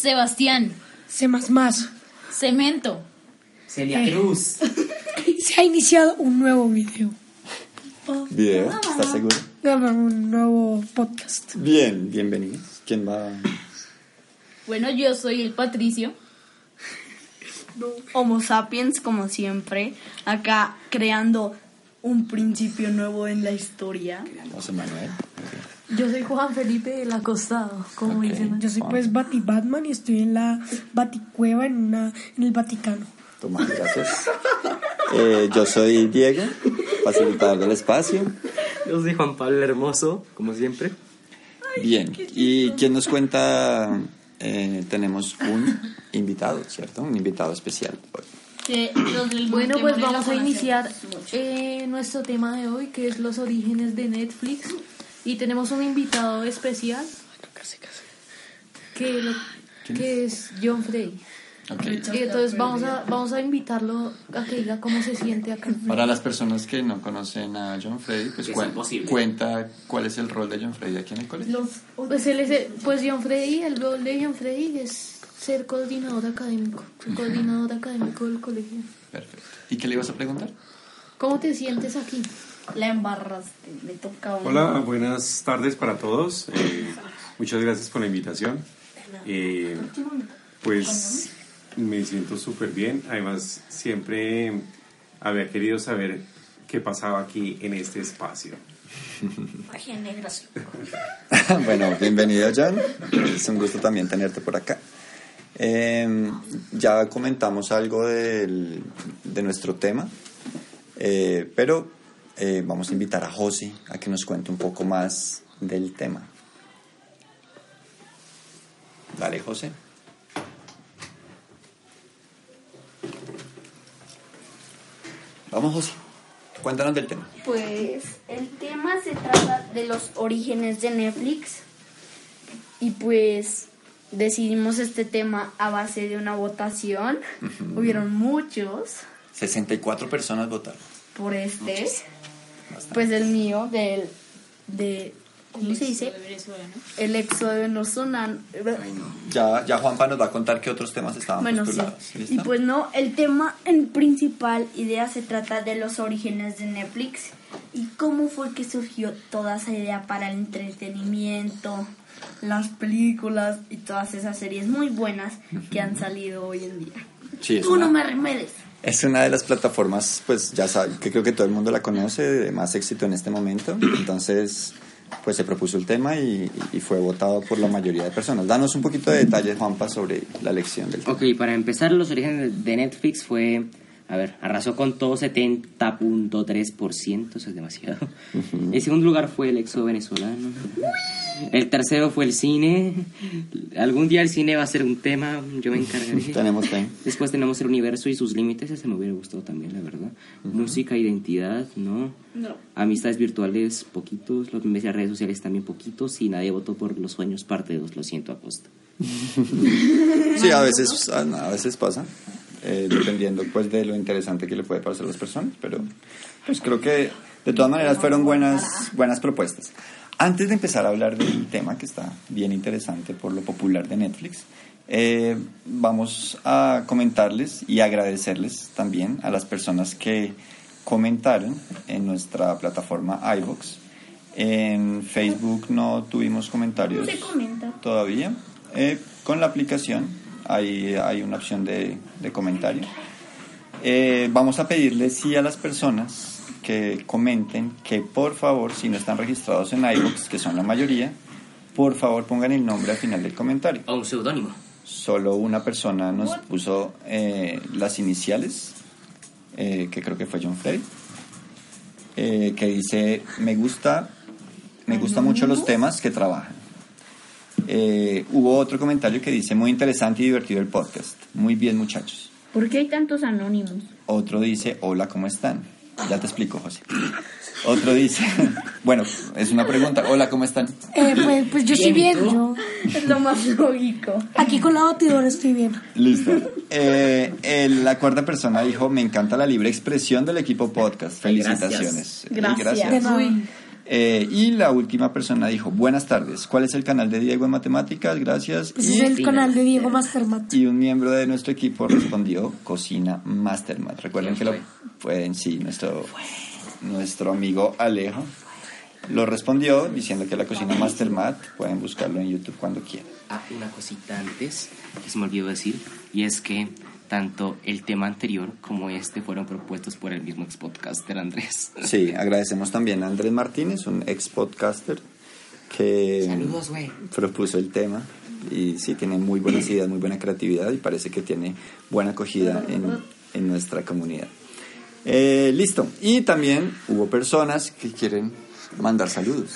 Sebastián, C++. Cemento, Celia Cruz. Se ha iniciado un nuevo video. Video, ¿estás seguro? Un nuevo podcast. Bien, bienvenidos. ¿Quién va? bueno, yo soy el Patricio. Homo sapiens, como siempre, acá creando un principio nuevo en la historia. José Manuel. Yo soy Juan Felipe del Acostado, como dicen. Yo soy pues Bati Batman y estoy en la Baticueva en, una, en el Vaticano. Tomás, gracias. Eh, yo soy Diego, facilitador del espacio. Yo soy Juan Pablo el Hermoso, como siempre. Bien, ¿y quién nos cuenta? Eh, tenemos un invitado, ¿cierto? Un invitado especial hoy. Bueno, pues vamos a iniciar eh, nuestro tema de hoy, que es los orígenes de Netflix. Y tenemos un invitado especial, que, lo- que es John Frey. Ok. Y entonces vamos a, vamos a invitarlo a que diga cómo se siente acá. Para las personas que no conocen a John Freddy, pues cuen- imposible. cuenta cuál es el rol de John Freddy aquí en el colegio. Pues, él es, pues John Freddy, el rol de John Freddy es ser coordinador académico, coordinador académico del colegio. Perfecto. ¿Y qué le ibas a preguntar? ¿Cómo te sientes aquí? La embarraste, me toca a uno. Hola, buenas tardes para todos. Eh, muchas gracias por la invitación. Eh, pues me siento súper bien. Además, siempre había querido saber qué pasaba aquí en este espacio. bueno, bienvenido John. Es un gusto también tenerte por acá. Eh, ya comentamos algo del- de nuestro tema, eh, pero eh, vamos a invitar a Josi a que nos cuente un poco más del tema. Dale, José. Vamos, José. Cuéntanos del tema. Pues el tema se trata de los orígenes de Netflix y pues decidimos este tema a base de una votación. Hubieron muchos 64 personas votaron. por este. Pues el mío, del, de, ¿cómo se dice? De Venezuela, ¿no? El éxodo venezolano. Ya, ya Juanpa nos va a contar qué otros temas estaban Bueno, sí. Y pues no, el tema en principal idea se trata de los orígenes de Netflix y cómo fue que surgió toda esa idea para el entretenimiento, las películas y todas esas series muy buenas que han salido hoy en día. Sí, Tú no una- me remedes. Es una de las plataformas, pues ya sabe, que creo que todo el mundo la conoce, de más éxito en este momento. Entonces, pues se propuso el tema y, y fue votado por la mayoría de personas. Danos un poquito de detalles, Juanpa, sobre la elección del tema. Ok, para empezar, los orígenes de Netflix fue. A ver, arrasó con todo 70.3%, eso es demasiado. El segundo lugar fue el éxodo venezolano. El tercero fue el cine. Algún día el cine va a ser un tema, yo me encargaré. Tenemos fe. Después tenemos el universo y sus límites, ese me hubiera gustado también, la verdad. Música, identidad, ¿no? No. Amistades virtuales, poquitos. Los memes de redes sociales también poquitos. Y nadie votó por Los Sueños Parte 2, lo siento, Acosta. Sí, a veces, a a veces pasa, eh, dependiendo pues de lo interesante que le puede parecer a las personas, pero pues creo que de todas maneras fueron buenas, buenas propuestas. Antes de empezar a hablar del tema que está bien interesante por lo popular de Netflix, eh, vamos a comentarles y agradecerles también a las personas que comentaron en nuestra plataforma iVoox. En Facebook no tuvimos comentarios No se comenta. todavía. Eh, con la aplicación hay, hay una opción de, de comentario. Eh, vamos a pedirles sí a las personas que comenten que por favor, si no están registrados en iVoox, que son la mayoría, por favor pongan el nombre al final del comentario. O un seudónimo. Solo una persona nos puso eh, las iniciales, eh, que creo que fue John Freddy, eh, que dice, me gusta, me gustan mucho los temas que trabajan. Eh, hubo otro comentario que dice, muy interesante y divertido el podcast. Muy bien muchachos. ¿Por qué hay tantos anónimos? Otro dice, hola, ¿cómo están? Ya te explico, José. Otro dice, bueno, es una pregunta. Hola, ¿cómo están? Eh, pues, pues yo estoy bien. Yo Es lo más lógico. aquí con la batidora estoy bien. Listo. Eh, la cuarta persona dijo, me encanta la libre expresión del equipo podcast. Felicitaciones. gracias. De nada. Eh, y la última persona dijo, buenas tardes, ¿cuál es el canal de Diego en matemáticas? Gracias. Pues Y- es el canal de Diego Mastermat. Y un miembro de nuestro equipo respondió Cocina Mastermat. Recuerden que lo pueden, sí, nuestro, nuestro amigo Alejo lo respondió diciendo que la Cocina Mastermat pueden buscarlo en YouTube cuando quieran. Ah, una cosita antes que se me olvidó decir, y es que tanto el tema anterior como este fueron propuestos por el mismo ex podcaster Andrés. Sí, agradecemos también a Andrés Martínez, un ex podcaster que Saludos, güey. propuso el tema y sí tiene muy buenas ideas, muy buena creatividad y parece que tiene buena acogida en, en nuestra comunidad. Eh, listo. Y también hubo personas que quieren mandar saludos,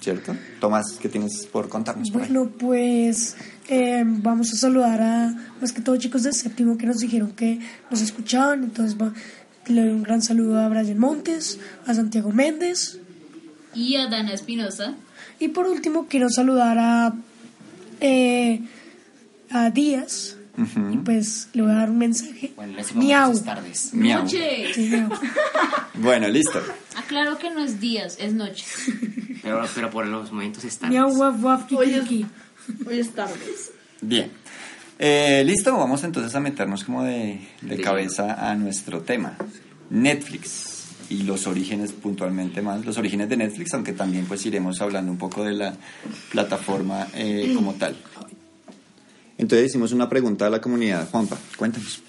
¿cierto? Tomás, ¿qué tienes por contarnos por ahí? Bueno, pues eh, vamos a saludar a más que todo chicos del séptimo que nos dijeron que nos escuchaban. Entonces va- le doy un gran saludo a Brian Montes, a Santiago Méndez. Y a Dana Espinosa. Y por último quiero saludar a, eh, a Díaz. Y pues le voy a dar un mensaje. Bueno, les Miau. buenas tardes. Miau. Noche. Sí, miau. Bueno, listo. Aclaro que no es días, es noche. Pero, pero por los momentos están. Miau, guaf, guaf, kiki, kiki. Hoy es tardes. Bien. Eh, listo, vamos entonces a meternos como de, de cabeza a nuestro tema. Netflix y los orígenes puntualmente más, los orígenes de Netflix, aunque también pues iremos hablando un poco de la plataforma eh, como tal. Entonces hicimos una pregunta a la comunidad. Juanpa, cuéntanos.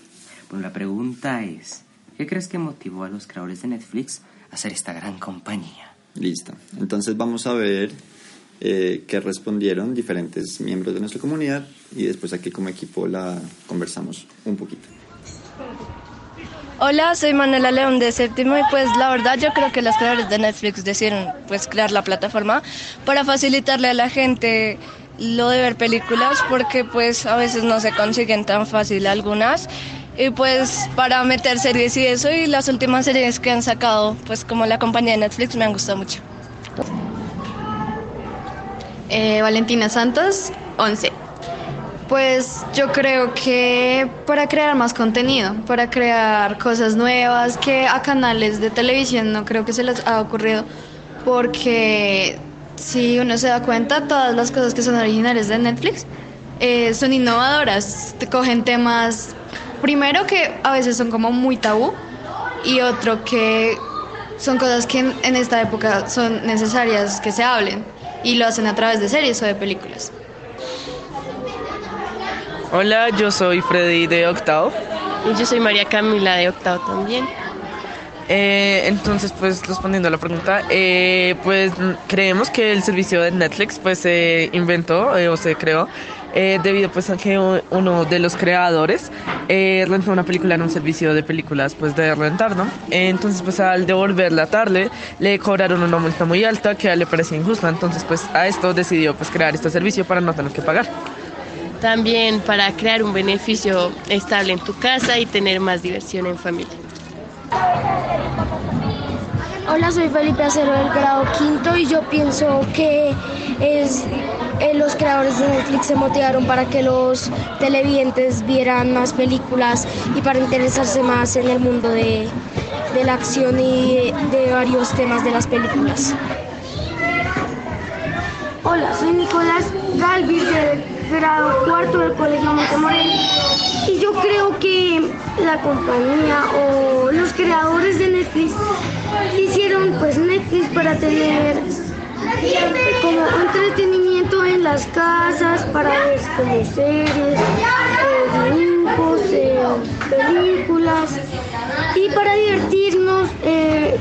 Bueno, la pregunta es, ¿qué crees que motivó a los creadores de Netflix a hacer esta gran compañía? Listo. Entonces vamos a ver eh, qué respondieron diferentes miembros de nuestra comunidad y después aquí como equipo la conversamos un poquito. Hola, soy Manuela León de Séptimo y pues la verdad yo creo que los creadores de Netflix decidieron pues crear la plataforma para facilitarle a la gente lo de ver películas porque pues a veces no se consiguen tan fácil algunas y pues para meter series y eso y las últimas series que han sacado pues como la compañía de Netflix me han gustado mucho. Eh, Valentina Santos, 11. Pues yo creo que para crear más contenido, para crear cosas nuevas que a canales de televisión no creo que se les ha ocurrido, porque si uno se da cuenta, todas las cosas que son originales de Netflix eh, son innovadoras, te cogen temas, primero que a veces son como muy tabú y otro que son cosas que en, en esta época son necesarias que se hablen y lo hacen a través de series o de películas. Hola, yo soy Freddy de Octavo. Y yo soy María Camila de Octavo también. Eh, entonces, pues respondiendo a la pregunta, eh, pues creemos que el servicio de Netflix pues se inventó eh, o se creó eh, debido pues a que uno de los creadores eh, rentó una película en un servicio de películas pues de rentar, ¿no? Entonces pues al devolverla tarde le cobraron una multa muy alta que le parecía injusta, entonces pues a esto decidió pues crear este servicio para no tener que pagar. También para crear un beneficio estable en tu casa y tener más diversión en familia. Hola, soy Felipe Acero del grado quinto y yo pienso que eh, los creadores de Netflix se motivaron para que los televidentes vieran más películas y para interesarse más en el mundo de, la acción y de, de varios temas de las películas. Hola, soy Nicolás Galvis del grado cuarto del Colegio Montemorel y yo creo que la compañía o los creadores de Netflix hicieron pues Netflix para tener como entretenimiento en las casas, para ver como series, eh, dibujos, eh, películas y para divertirnos eh,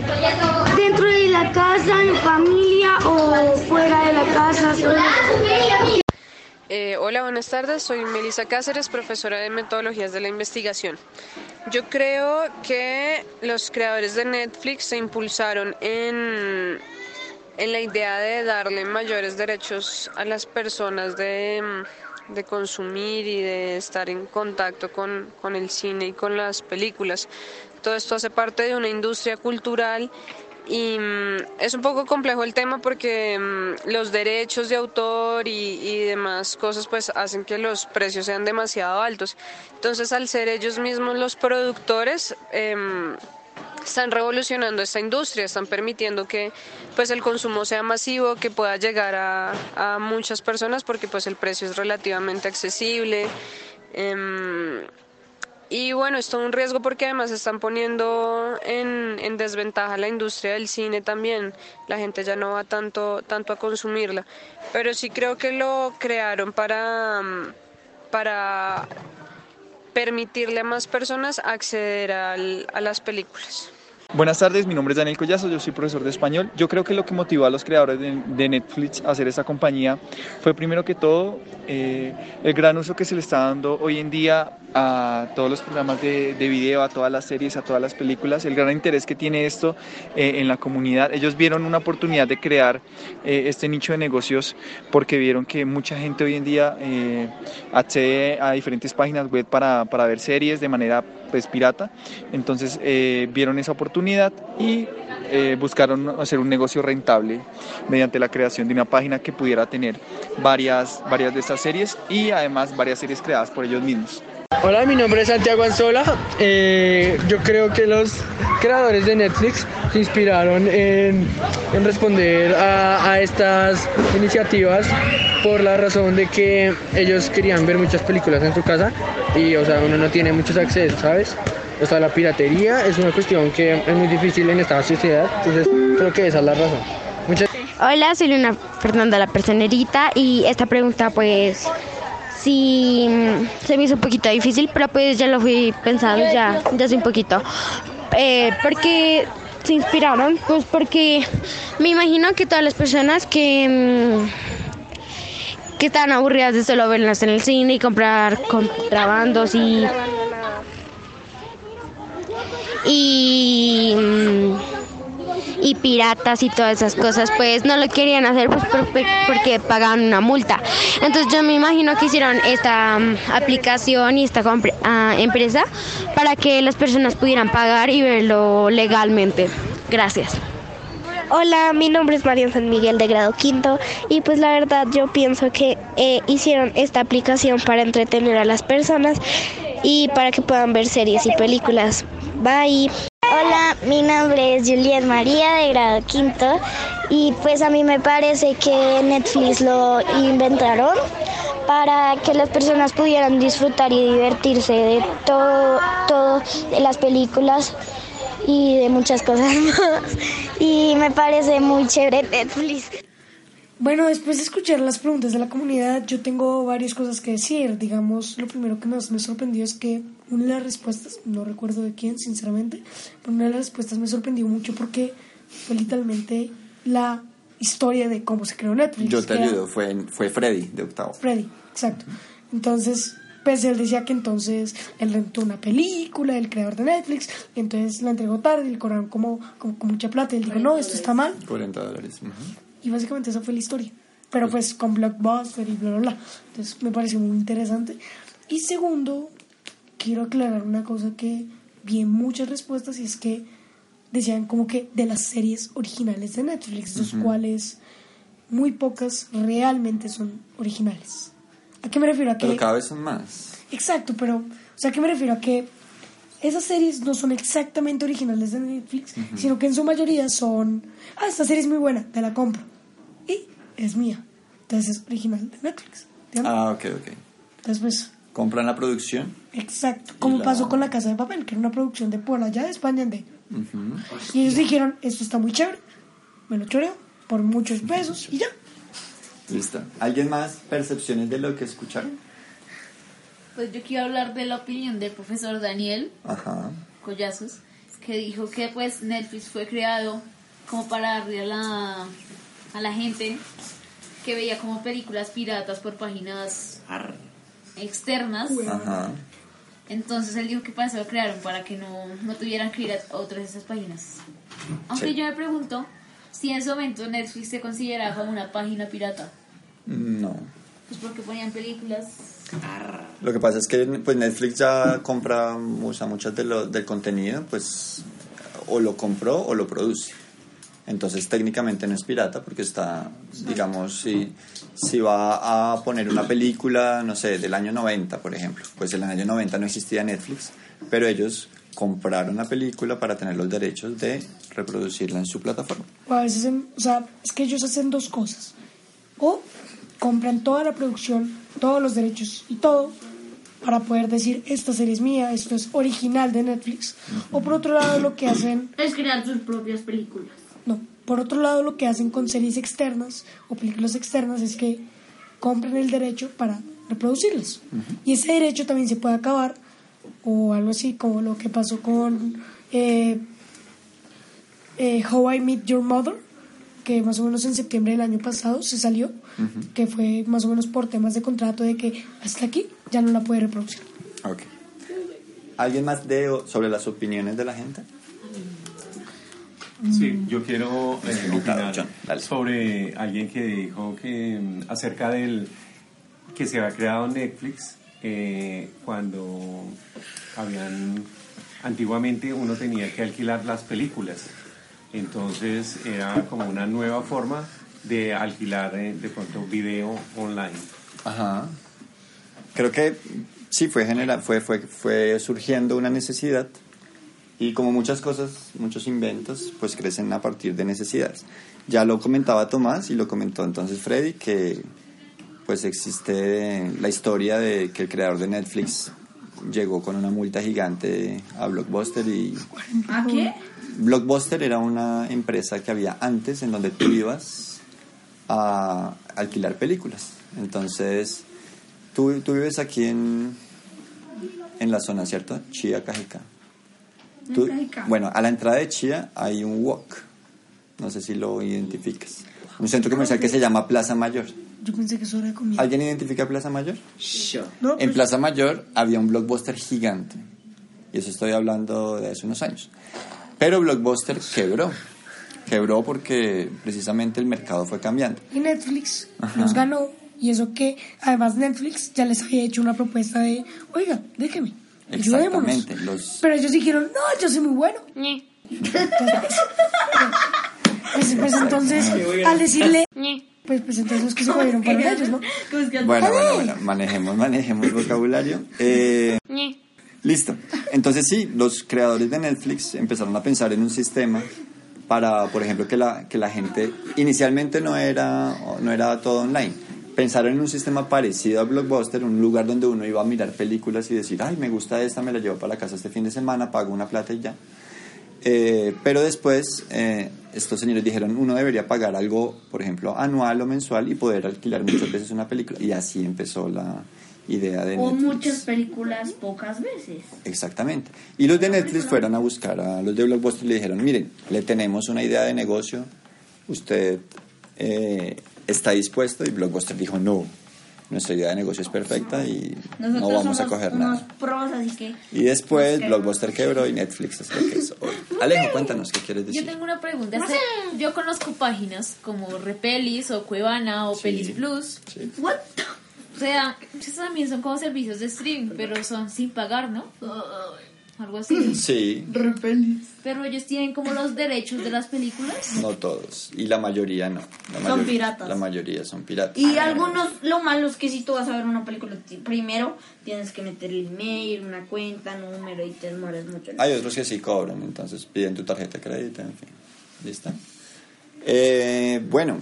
dentro de la casa, en familia o fuera de la casa. Eh, hola, buenas tardes. Soy Melissa Cáceres, profesora de metodologías de la investigación. Yo creo que los creadores de Netflix se impulsaron en, en la idea de darle mayores derechos a las personas de, de consumir y de estar en contacto con, con el cine y con las películas. Todo esto hace parte de una industria cultural y mm, es un poco complejo el tema porque mm, los derechos de autor y, y demás cosas pues hacen que los precios sean demasiado altos. Entonces al ser ellos mismos los productores em, están revolucionando esta industria, están permitiendo que pues el consumo sea masivo, que pueda llegar a, a muchas personas porque pues el precio es relativamente accesible. em, y bueno, esto es un riesgo porque además están poniendo en, en desventaja la industria del cine también. La gente ya no va tanto, tanto a consumirla. Pero sí creo que lo crearon para, mm, para permitirle a más personas acceder a las películas. Buenas tardes, mi nombre es Daniel Collazo, yo soy profesor de español. Yo creo que lo que motivó a los creadores de, Netflix a hacer esta compañía fue primero que todo eh, el gran uso que se le está dando hoy en día a todos los programas de, de video, a todas las series, a todas las películas, el gran interés que tiene esto eh, en la comunidad. Ellos vieron una oportunidad de crear eh, este nicho de negocios porque vieron que mucha gente hoy en día accede a diferentes páginas web para, para ver series de manera pues pirata. Entonces eh, vieron esa oportunidad y eh, buscaron hacer un negocio rentable mediante la creación de una página que pudiera tener varias, varias de estas series y además varias series creadas por ellos mismos. Hola, mi nombre es Santiago Anzola. Eh, yo creo que los creadores de Netflix se inspiraron en, responder a, a estas iniciativas por la razón de que ellos querían ver muchas películas en su casa y, o sea, uno no tiene muchos accesos, ¿sabes? O sea, la piratería es una cuestión que es muy difícil en esta sociedad, entonces creo que esa es la razón. Muchas Hola, soy Luna Fernanda la Personerita y esta pregunta pues sí se me hizo un poquito difícil, pero pues ya lo fui pensando ya, ya hace un poquito. Eh, porque se inspiraron, pues porque me imagino que todas las personas que mm, que están aburridas de solo verlas en el cine y comprar contrabandos y y mm, y piratas y todas esas cosas, pues no lo querían hacer pues, por- porque pagaban una multa. Entonces yo me imagino que hicieron esta mm, aplicación y esta ah, empresa para que las personas pudieran pagar y verlo legalmente. Gracias. Hola, mi nombre es Marian San Miguel de grado quinto y pues la verdad yo pienso que eh, hicieron esta aplicación para entretener a las personas y para que puedan ver series y películas. Bye. Hola, mi nombre es Juliet María de grado quinto y pues a mí me parece que Netflix lo inventaron para que las personas pudieran disfrutar y divertirse de todo, todo de las películas y de muchas cosas más. Y me parece muy chévere Netflix. Bueno, después de escuchar las preguntas de la comunidad, yo tengo varias cosas que decir. Digamos, lo primero que más me sorprendió es que una de las respuestas, no recuerdo de quién, sinceramente, pero una de las respuestas me sorprendió mucho porque fue literalmente la historia de cómo se creó Netflix. Yo te ayudo, fue, fue Freddy de octavo. Freddy, exacto. Entonces, pues él decía que entonces él rentó una película, el creador de Netflix, y entonces la entregó tarde y le cobraron como, como, con mucha plata. Y él dijo, no, esto está mal. 40 dólares. ujú. Y básicamente esa fue la historia. Pero pues con Blockbuster y bla, bla, bla. Entonces me pareció muy interesante. Y segundo, quiero aclarar una cosa que vi en muchas respuestas y es que decían como que de las series originales de Netflix, los Ujú. cuales muy pocas realmente son originales. ¿A qué me refiero? A que... Pero cada vez son más. Exacto, pero, o sea, ¿a qué me refiero? A que esas series no son exactamente originales de Netflix, sino que en su mayoría son, ah, esta serie es muy buena, te la compro. Es mía. Entonces es original de Netflix. ¿entiendes? Ah, ok, ok. Entonces, pues, Compran la producción. exacto. Como la- pasó con La Casa de Papel, que era una producción de por allá de España. De, Ujú. y ellos dijeron, esto está muy chévere, me lo choreo por muchos pesos y ya. Listo. ¿Alguien más percepciones de lo que escucharon? Pues yo quiero hablar de la opinión del profesor Daniel Ajá. Collazos, que dijo que pues Netflix fue creado como para darle a la, a la gente que veía como películas piratas por páginas externas. Ajá. Entonces él dijo que para eso lo crearon, para que no, no tuvieran que ir a otras de esas páginas. Aunque Sí. yo me pregunto si en ese momento Netflix se consideraba como una página pirata. No. Pues porque ponían películas. Lo que pasa es que pues Netflix ya compra usa muchas de lo, del contenido, pues o lo compró o lo produce. Entonces técnicamente no es pirata porque está, digamos, si, si va a poner una película, no sé, del año 90, por ejemplo, pues en el año 90 no existía Netflix, pero ellos compraron la película para tener los derechos de reproducirla en su plataforma. O a veces, o sea, es que ellos hacen dos cosas. O compran toda la producción, todos los derechos y todo para poder decir esta serie es mía, esto es original de Netflix. O por otro lado lo que hacen, Es crear sus propias películas. No, por otro lado lo que hacen con series externas o películas externas es que compran el derecho para reproducirlas. Y ese derecho también se puede acabar o algo así como lo que pasó con eh, eh, How I Met Your Mother, que más o menos en septiembre del año pasado se salió, que fue más o menos por temas de contrato de que hasta aquí ya no la puede reproducir. Ok. ¿Alguien más de sobre las opiniones de la gente? Sí, yo quiero eh, opinar sobre alguien que dijo que mm, acerca del que se había creado Netflix eh, cuando habían antiguamente uno tenía que alquilar las películas, entonces era como una nueva forma de alquilar eh, de pronto video online. Ajá. Creo que sí fue genera fue, fue, fue surgiendo una necesidad y como muchas cosas, muchos inventos, pues crecen a partir de necesidades. Ya lo comentaba Tomás y lo comentó entonces Freddy que pues existe la historia de que el creador de Netflix llegó con una multa gigante a Blockbuster y ¿A qué? Blockbuster era una empresa que había antes en donde tú ibas a alquilar películas. Entonces, tú, tú vives aquí en, en la zona, ¿cierto? Chía, Cajicá. Tú- bueno, a la entrada de Chía hay un walk. No sé si lo identificas. Un centro comercial que se llama Plaza Mayor. Yo pensé que eso era comida. ¿Alguien identifica Plaza Mayor? No, En pues- Plaza Mayor había un blockbuster gigante. Y eso estoy hablando de hace unos años. Pero Blockbuster quebró. Quebró porque precisamente el mercado fue cambiando. Y Netflix Ajá. los ganó. Y eso que, además, Netflix ya les había hecho una propuesta de, oiga, déjeme. Exactamente. Los, Pero ellos dijeron, no, yo soy muy bueno. Pues, pues entonces, al decirle, pues, pues entonces los que se jodieron fueron ellos, ¿no? bueno, bueno, bueno, manejemos, manejemos vocabulario. Eh, listo. Entonces sí, los creadores de Netflix empezaron a pensar en un sistema para, por ejemplo, que la, que la gente inicialmente no era, no era todo online. Pensaron en un sistema parecido a Blockbuster, un lugar donde uno iba a mirar películas y decir, ay, me gusta esta, me la llevo para la casa este fin de semana, pago una plata y ya. Eh, pero después eh, estos señores dijeron, uno debería pagar algo, por ejemplo, anual o mensual y poder alquilar muchas veces una película. Y así empezó la idea de O Netflix. muchas películas pocas veces. Exactamente. Y los de Netflix fueron a buscar a los de Blockbuster y le dijeron, miren, le tenemos una idea de negocio, usted eh, está dispuesto y Blockbuster dijo, no, nuestra idea de negocio es perfecta y Nosotros no vamos a coger unos nada. pros, así que... Y después Blockbuster quebró y Netflix es lo que es hoy. Alejo, cuéntanos qué quieres Yo decir. tengo una pregunta. Yo conozco páginas como Repelis o Cuevana o Sí. Pelis Plus. O sea, esos también son como servicios de streaming, pero son sin pagar, ¿no? Algo así. Sí, Pero ellos tienen como los derechos de las películas. no todos. Y la mayoría no. La Son piratas. La mayoría son piratas. Y algunos, lo malo es que si tú vas a ver una película, primero tienes que meter el email, una cuenta, número y te demoras mucho. Hay otros que sí cobran, entonces piden tu tarjeta de crédito, en fin. ¿Listo? Eh, bueno,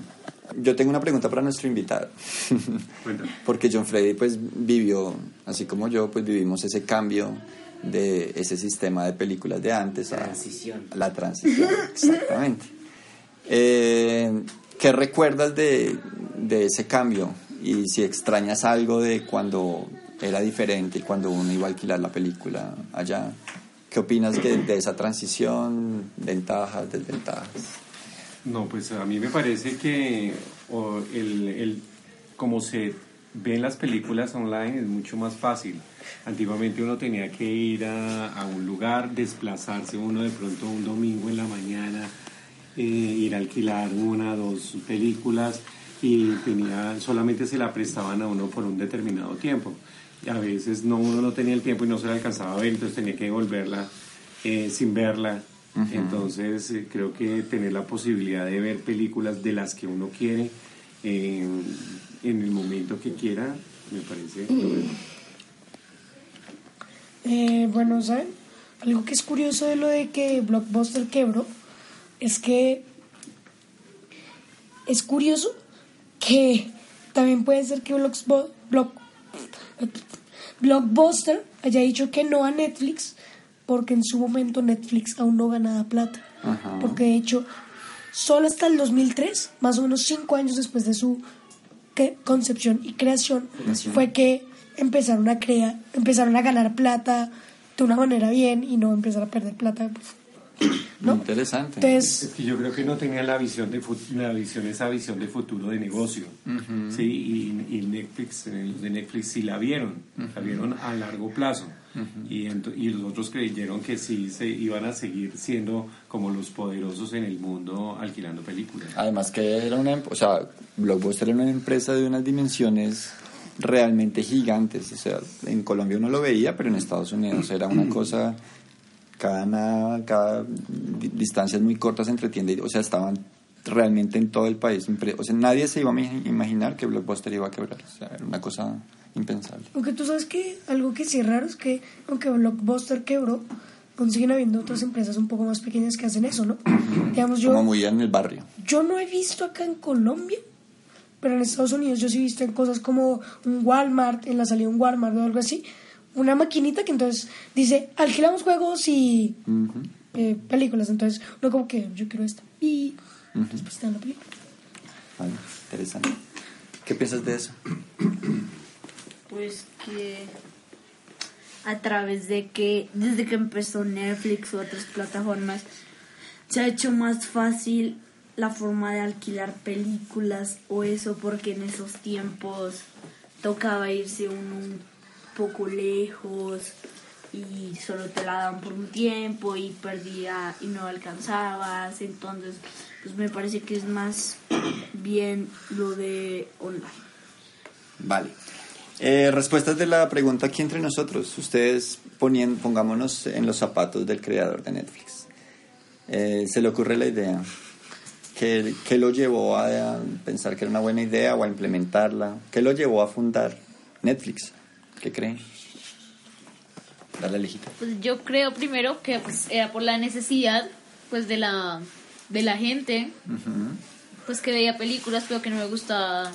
yo tengo una pregunta para nuestro invitado. Porque John Freddy pues vivió, así como yo, pues vivimos ese cambio de ese sistema de películas de antes a Transición. la transición, exactamente. Eh, ¿Qué recuerdas de, de ese cambio? Y si extrañas algo de cuando era diferente y cuando uno iba a alquilar la película allá, ¿qué opinas de, de esa transición? ¿Ventajas, desventajas? No, pues a mí me parece que el, el, como se ven las películas online es mucho más fácil. Antiguamente uno tenía que ir a, a un lugar, desplazarse uno de pronto un domingo en la mañana, eh, ir a alquilar una, dos películas y tenía, solamente se la prestaban a uno por un determinado tiempo. Y a veces no, uno no tenía el tiempo y no se la alcanzaba a ver, entonces tenía que devolverla eh, sin verla. Entonces eh, creo que tener la posibilidad de ver películas de las que uno quiere eh, en el momento que quiera, me parece... bueno. Eh, bueno, ¿saben? Algo que es curioso de lo de que Blockbuster quebró es que es curioso que también puede ser que Blocksbo- Block- Blockbuster haya dicho que no a Netflix porque en su momento Netflix aún no ganaba plata. Ajá. Porque de hecho, solo hasta el 2003, más o menos cinco años después de su que- concepción y creación, fue que empezaron a crear, empezaron a ganar plata de una manera bien y no empezar a perder plata. pues. Interesante. Entonces- Es que yo creo que no tenían la visión de la visión esa visión de futuro de negocio. Sí y, y Netflix eh, los de Netflix sí la vieron la vieron a largo plazo. Y, y los otros creyeron que sí se iban a seguir siendo como los poderosos en el mundo alquilando películas. Además que era una, em- o sea, Blockbuster era una empresa de unas dimensiones realmente gigantes, o sea, en Colombia uno lo veía, pero en Estados Unidos era una cosa, cada, nada- cada di- distancias muy cortas entre tienda y, o sea, estaban realmente en todo el país, o sea, nadie se iba a imaginar que Blockbuster iba a quebrar, o sea, era una cosa impensable. Aunque tú sabes que algo que sí es raro es que aunque Blockbuster quebró, consiguen habiendo otras empresas un poco más pequeñas que hacen eso, ¿no? Digamos, yo, Como muy en el barrio. yo no he visto acá en Colombia, pero en Estados Unidos yo sí he visto en cosas como un Walmart, en la salida de un Walmart o algo así, una maquinita que entonces dice, alquilamos juegos y eh, películas, entonces uno como que yo quiero esta y después te dan la película. Vale, interesante. ¿Qué piensas de eso? Pues que a través de que desde que empezó Netflix u otras plataformas se ha hecho más fácil la forma de alquilar películas o eso porque en esos tiempos tocaba irse uno un poco lejos y solo te la daban por un tiempo y perdía y no alcanzabas entonces pues me parece que es más bien lo de online Vale. Eh, respuestas de la pregunta aquí entre nosotros. Ustedes ponien, pongámonos en los zapatos del creador de Netflix. Eh, ¿Se le ocurre la idea? ¿Qué, qué lo llevó a pensar que era una buena idea o a implementarla? ¿Qué lo llevó a fundar Netflix? ¿Qué creen? Dale, Alejita. Pues yo creo primero que pues, era por la necesidad pues de la de la gente pues que veía películas pero que no me gustaba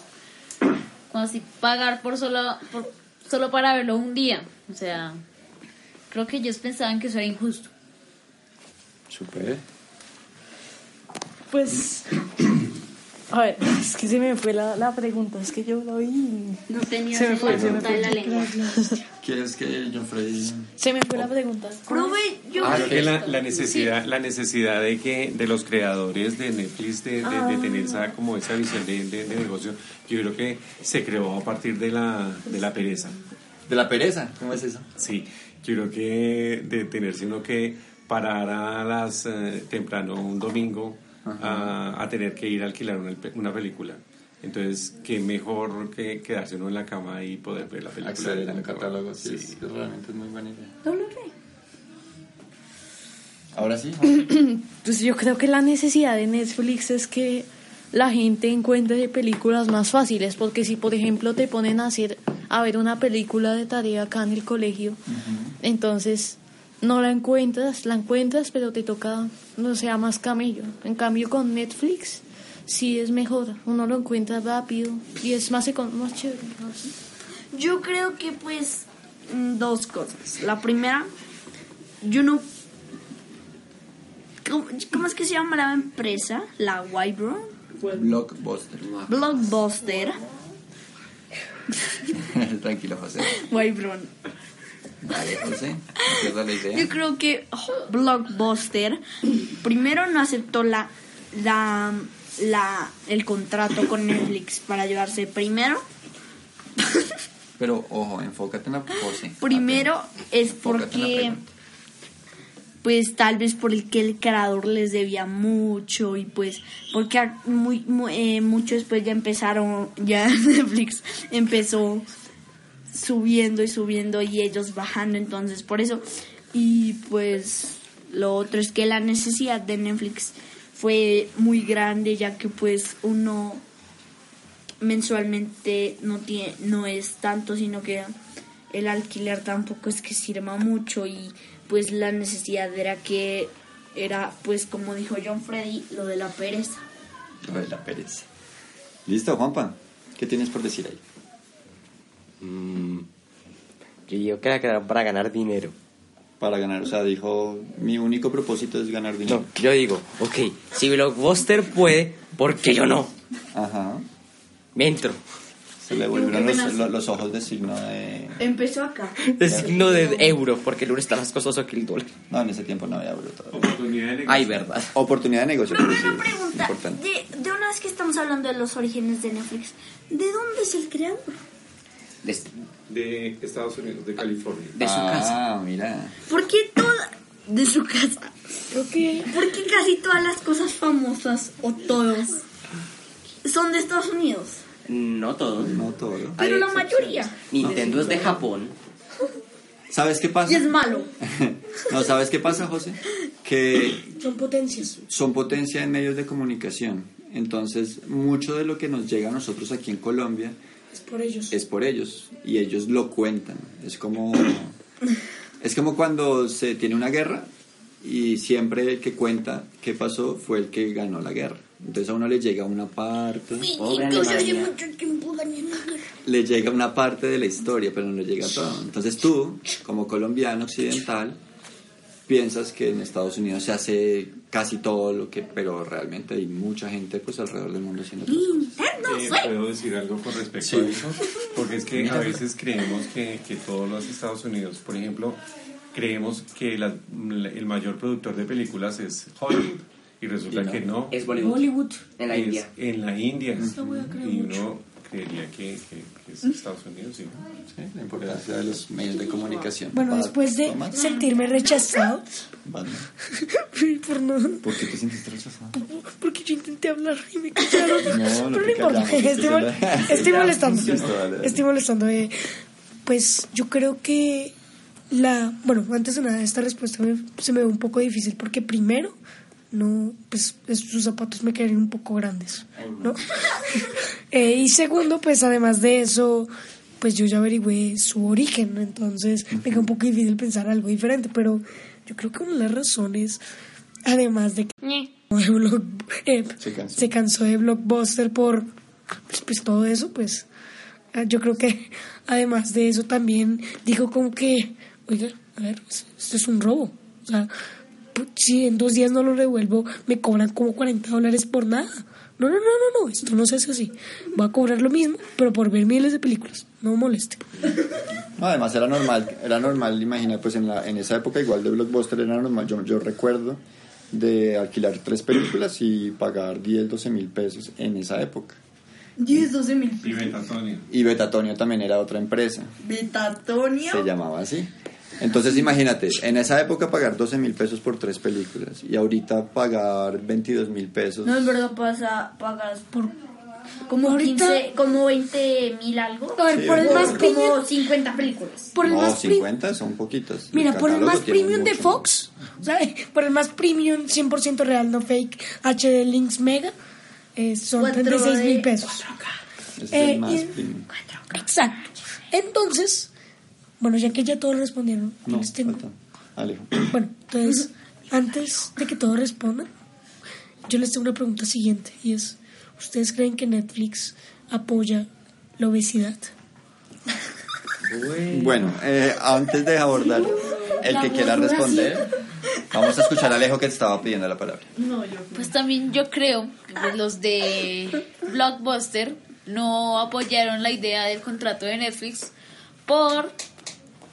como así pagar por solo por, solo para verlo un día o sea creo que ellos pensaban que eso era injusto Super. Pues, a ver, es que se me fue la, la pregunta, es que yo lo vi. No tenía se me fue, se me punta de fue. la lengua. ¿Quieres que John Freddy... Se me fue la pregunta. Profe, yo Ah, creo que la, la necesidad la necesidad de que de los creadores de Netflix de, de- de tener esa como esa visión de, de- de negocio yo creo que se creó a partir de la de la pereza ¿De la pereza? ¿Cómo es eso? sí yo creo que de tenerse uno que parar a las eh, temprano un domingo a, a tener que ir a alquilar una, pe- una película. Entonces qué mejor que quedarse uno en la cama y poder ver la película Acceder al catálogo, sí, es- realmente es muy buena idea. Doble Ahora sí. Pues yo creo que la necesidad de Netflix es que la gente encuentre películas más fáciles, porque si por ejemplo te ponen a hacer a ver una película de tarea acá en el colegio, entonces no la encuentras, la encuentras, pero te toca, no sea más camello. En cambio con Netflix sí es mejor, uno lo encuentra rápido y es más más chévere. ¿no? Yo creo que pues mm, dos cosas. La primera, yo no... ¿Cómo, cómo es que se llama la empresa? La Wybron. Blockbuster. Blockbuster. Tranquilo, José. Wybron. Dale, José. La idea. Yo creo que oh, Blockbuster primero no aceptó la, la, la, el contrato con Netflix para llevarse primero. Pero ojo, enfócate en la José. Primero es porque pues tal vez por el que el creador les debía mucho y pues porque muy, mu- eh, mucho después ya empezaron, ya Netflix empezó subiendo y subiendo y ellos bajando, entonces por eso y pues lo otro es que la necesidad de Netflix fue muy grande ya que pues uno mensualmente no tiene no es tanto sino que el alquiler tampoco es que sirva mucho y pues la necesidad era que era pues como dijo John Freddy lo de la pereza Lo de la pereza. Listo, Juanpa. ¿Qué tienes por decir ahí? Mm, yo digo que era crearon para ganar dinero. Para ganar, o sea, dijo, mi único propósito es ganar dinero. No, yo digo, ok, si Blockbuster puede, ¿por qué yo no? Ajá. Me entro. Se le volvieron los, lo- los ojos de signo de... empezó acá De signo de euro, porque el euro está más costoso que el dólar. No, en ese tiempo no había euro todavía. Oportunidad de negocio. Ay, verdad. Oportunidad de negocio, pero sí, pregunta importante. de, de una vez que estamos hablando de los orígenes de Netflix ¿de dónde es el creador? De Estados Unidos, de California. De su casa. Ah, mira. ¿Por qué toda de su casa? ¿Por qué? Porque casi todas las cosas famosas o todos son de Estados Unidos. No todo. No todo. Pero la mayoría. Nintendo es de Japón. ¿Sabes qué Y pasa? es malo. No, ¿sabes qué pasa, José? Que Son potencias. son potencia en medios de comunicación. Entonces, mucho de lo que nos llega a nosotros aquí en Colombia Es por ellos. es por ellos y ellos lo cuentan. Es como es como cuando se tiene una guerra y siempre el que cuenta qué pasó fue el que ganó la guerra. Entonces a uno le llega una parte, Pobre Alemania. le llega una parte de la historia, pero no le llega todo. Entonces tú, como colombiano occidental, piensas que en Estados Unidos se hace casi todo lo que, pero realmente hay mucha gente pues alrededor del mundo haciendo otras Eh, ¿Puedo decir algo con respecto Sí. a eso? Porque es que a veces creemos que, que todos los Estados Unidos, por ejemplo, creemos que la- el mayor productor de películas es Hollywood. Y resulta Y no, que no. es Bollywood. Bollywood. En la Es India. En la India. Y uno creería que, que- que es Estados Unidos. ¿sí? Sí, la importancia de los medios de comunicación. Bueno, después de Batman. sentirme rechazado, por no, ¿Por qué te sentiste rechazado? porque yo intenté hablar y me callaron. No, pero no importa, estoy, esto mol- es- estoy molestando. Listo, dale, dale. Estoy molestando. eh. Pues yo creo que la. Bueno, antes de nada, esta respuesta me- se me ve un poco difícil porque primero. No, pues es- sus zapatos me quedarían un poco grandes, ¿no? Eh, y segundo, pues además de eso, pues yo ya averigüé su origen, entonces me queda un poco difícil pensar algo diferente, pero yo creo que una de las razones, además de que eh, Se cansó. se cansó de Blockbuster por pues, pues, todo eso, pues ah, yo creo que además de eso también dijo como que, oiga, a ver, esto es un robo, o sea, si en dos días no lo revuelvo, me cobran como 40 dólares por nada. No, no, no, no, no, esto no se hace así. Voy a cobrar lo mismo, pero por ver miles de películas. No moleste. No, además era normal, era normal, imagina, pues en, la, en esa época igual de Blockbuster era normal, yo, yo recuerdo de alquilar tres películas y pagar 10, 12 mil pesos en esa época. 10, 12 mil. Y Betatonio. Y Betatonio también era otra empresa, Betatonio. se llamaba así. Entonces imagínate, en esa época pagar 12 mil pesos por tres películas y ahorita pagar 22 mil pesos. No, en verdad pasa, pagas por como Ahorita- 15, como 20 mil algo. A ver, Sí, por el por- más como premium, 50 películas. por el no, más premium, 50 son poquitas. mira, por el más premium de. Fox, o sea, por el más premium 100% real, no fake, HD Links Mega, eh, son Cuatro 36 mil pesos. Es Eh, el más premium. Exacto. Entonces, bueno, ya que ya todos respondieron, yo No, les tengo- falta. Alejo. Bueno, entonces, antes de que todos respondan, yo les tengo una pregunta siguiente y es, ¿ustedes creen que Netflix apoya la obesidad? Bueno, eh, antes de abordar el que quiera responder, vamos a escuchar a Alejo que te estaba pidiendo la palabra. Pues también yo creo que los de Blockbuster no apoyaron la idea del contrato de Netflix por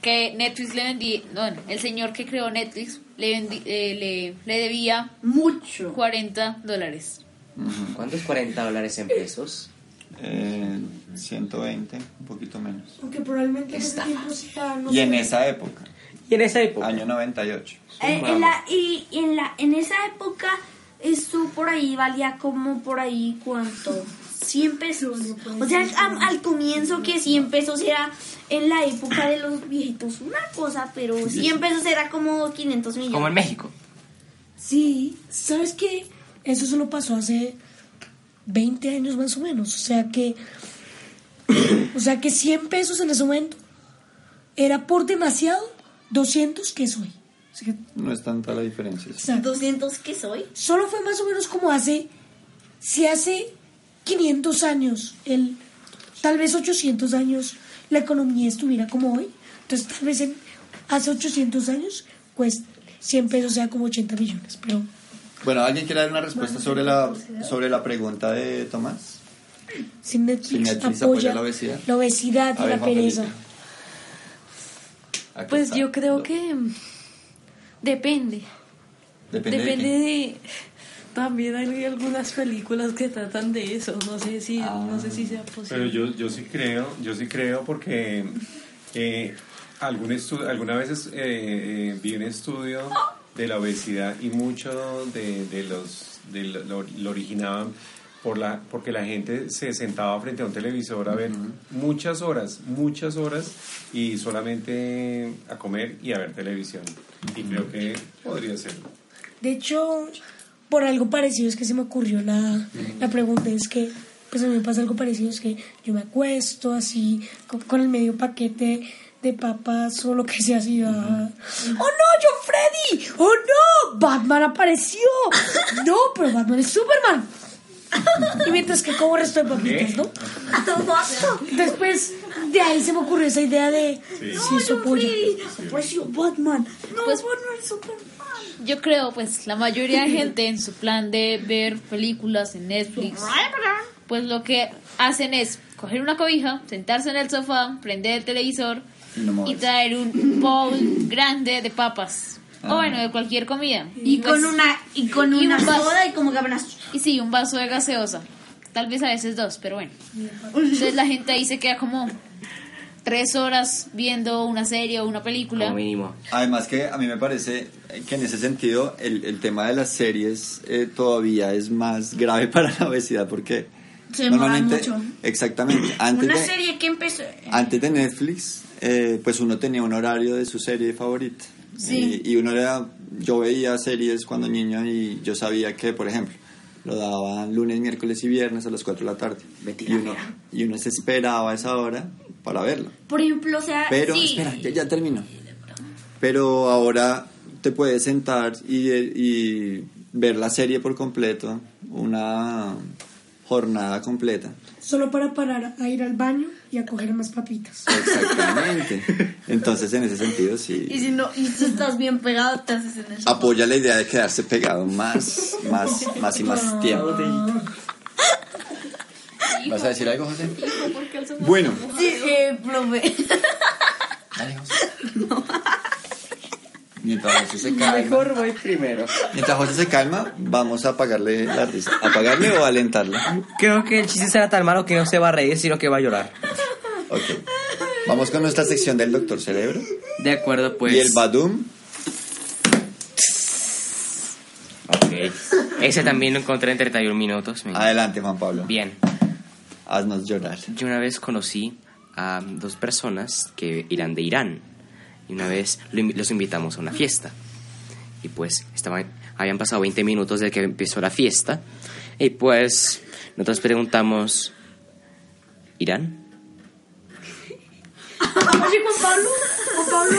que Netflix le vendí, bueno, el señor que creó Netflix le, vendi- eh, le, le debía mucho 40 dólares. ¿Cuántos 40 dólares en pesos? Eh, 120, un poquito menos. Aunque probablemente en ese tiempo no Y en esa época. Y en esa época. Año 98. Eh, en la, y y en, la, en esa época, esto por ahí valía como por ahí, ¿cuánto? 100 pesos. O sea, al, al comienzo que 100 pesos era en la época de los viejitos una cosa, pero 100 pesos era como 500 millones. Como en México. Sí, ¿sabes qué? Eso solo pasó hace 20 años más o menos. O sea que. O sea que 100 pesos en ese momento era por demasiado 200 que que No es tanta la diferencia. sí. 200 que soy. solo fue más o menos como hace. Si hace 500 años, el, tal vez 800 años, la economía estuviera como hoy. Entonces, tal vez en, hace 800 años, pues 100 pesos sea como 80 millones. Pero Bueno, ¿alguien quiere dar una respuesta sobre la, sobre la pregunta de Tomás? si Netflix, Si Netflix apoya apoya la obesidad. la obesidad y ver, la pereza. Pues está. yo creo que mm, depende. Depende, Depende de de... También hay algunas películas que tratan de eso. No sé si, no sé si sea posible. Pero yo, yo sí creo, yo sí creo porque eh, algún algunas veces eh, eh, vi un estudio de la obesidad y mucho de, de los de lo, lo- lo originaban por la porque la gente se sentaba frente a un televisor a ver muchas horas, muchas horas y solamente a comer y a ver televisión. Y creo que podría ser. De hecho, por algo parecido es que se me ocurrió la, la pregunta. Es que, pues a mí me pasa algo parecido. Es que yo me acuesto así, con, con el medio paquete de papas o lo que sea así. ah. ¡Oh no, John Freddy! ¡Oh no! ¡Batman apareció! ¡No, pero Batman es Superman! Y mientras que como resto de papitas, ¿no? Después de ahí se me ocurrió esa idea de si eso apoya. Apareció Batman. No, Pues- Batman es Superman. Yo creo, pues, la mayoría de gente en su plan de ver películas en Netflix, pues lo que hacen es coger una cobija, sentarse en el sofá, prender el televisor Y no y traer un bowl grande de papas. Ah. O bueno, de cualquier comida. Y con una- y con y una un vaso- soda y como ganas. Y sí, un vaso de gaseosa. Tal vez a veces dos, pero bueno. Entonces la gente ahí se queda como tres horas viendo una serie o una película. Como mínimo. Además que a mí me parece que en ese sentido el, el tema de las series eh, todavía es más grave para la obesidad porque Se normalmente mucho. exactamente antes Una de, serie que empezó. antes de Netflix eh, pues uno tenía un horario de su serie favorita Sí. y, y uno era yo veía series cuando niño y yo sabía que por ejemplo lo daban lunes, miércoles y viernes a las 4 de la tarde y uno, y uno se esperaba a esa hora para verlo Por ejemplo, o sea. pero, sí. espera, ya, ya termino. Pero ahora te puedes sentar y, y ver la serie por completo, una jornada completa. Solo para parar a ir al baño y a coger más papitas. Exactamente. Entonces, en ese sentido, Y sí. si no, y si estás bien pegado, te haces en el sofá. Apoya la idea de quedarse pegado más, más, más y más tiempo. ¿Vas a decir algo, José? Bueno. Sí, eh, profe. Dale, José. Mientras José se calma. Mejor voy primero. Mientras José se calma, vamos a apagarle la risa. ¿Apagarle o alentarle? Creo que el chiste será tan malo que no se va a reír, sino que va a llorar. Ok. Vamos con nuestra sección del Doctor Cerebro. De acuerdo, pues. Y el Badum. Ok. Ese también lo encontré en 31 minutos. me- Adelante, Juan Pablo. Bien. Haznos llorar. Yo una vez conocí a dos personas que eran de Irán. Y una vez los invitamos a una fiesta. Y pues estaban, habían pasado 20 minutos desde que empezó la fiesta. Y pues nosotros preguntamos, ¿Irán? Oye, Juan Pablo, Juan Pablo,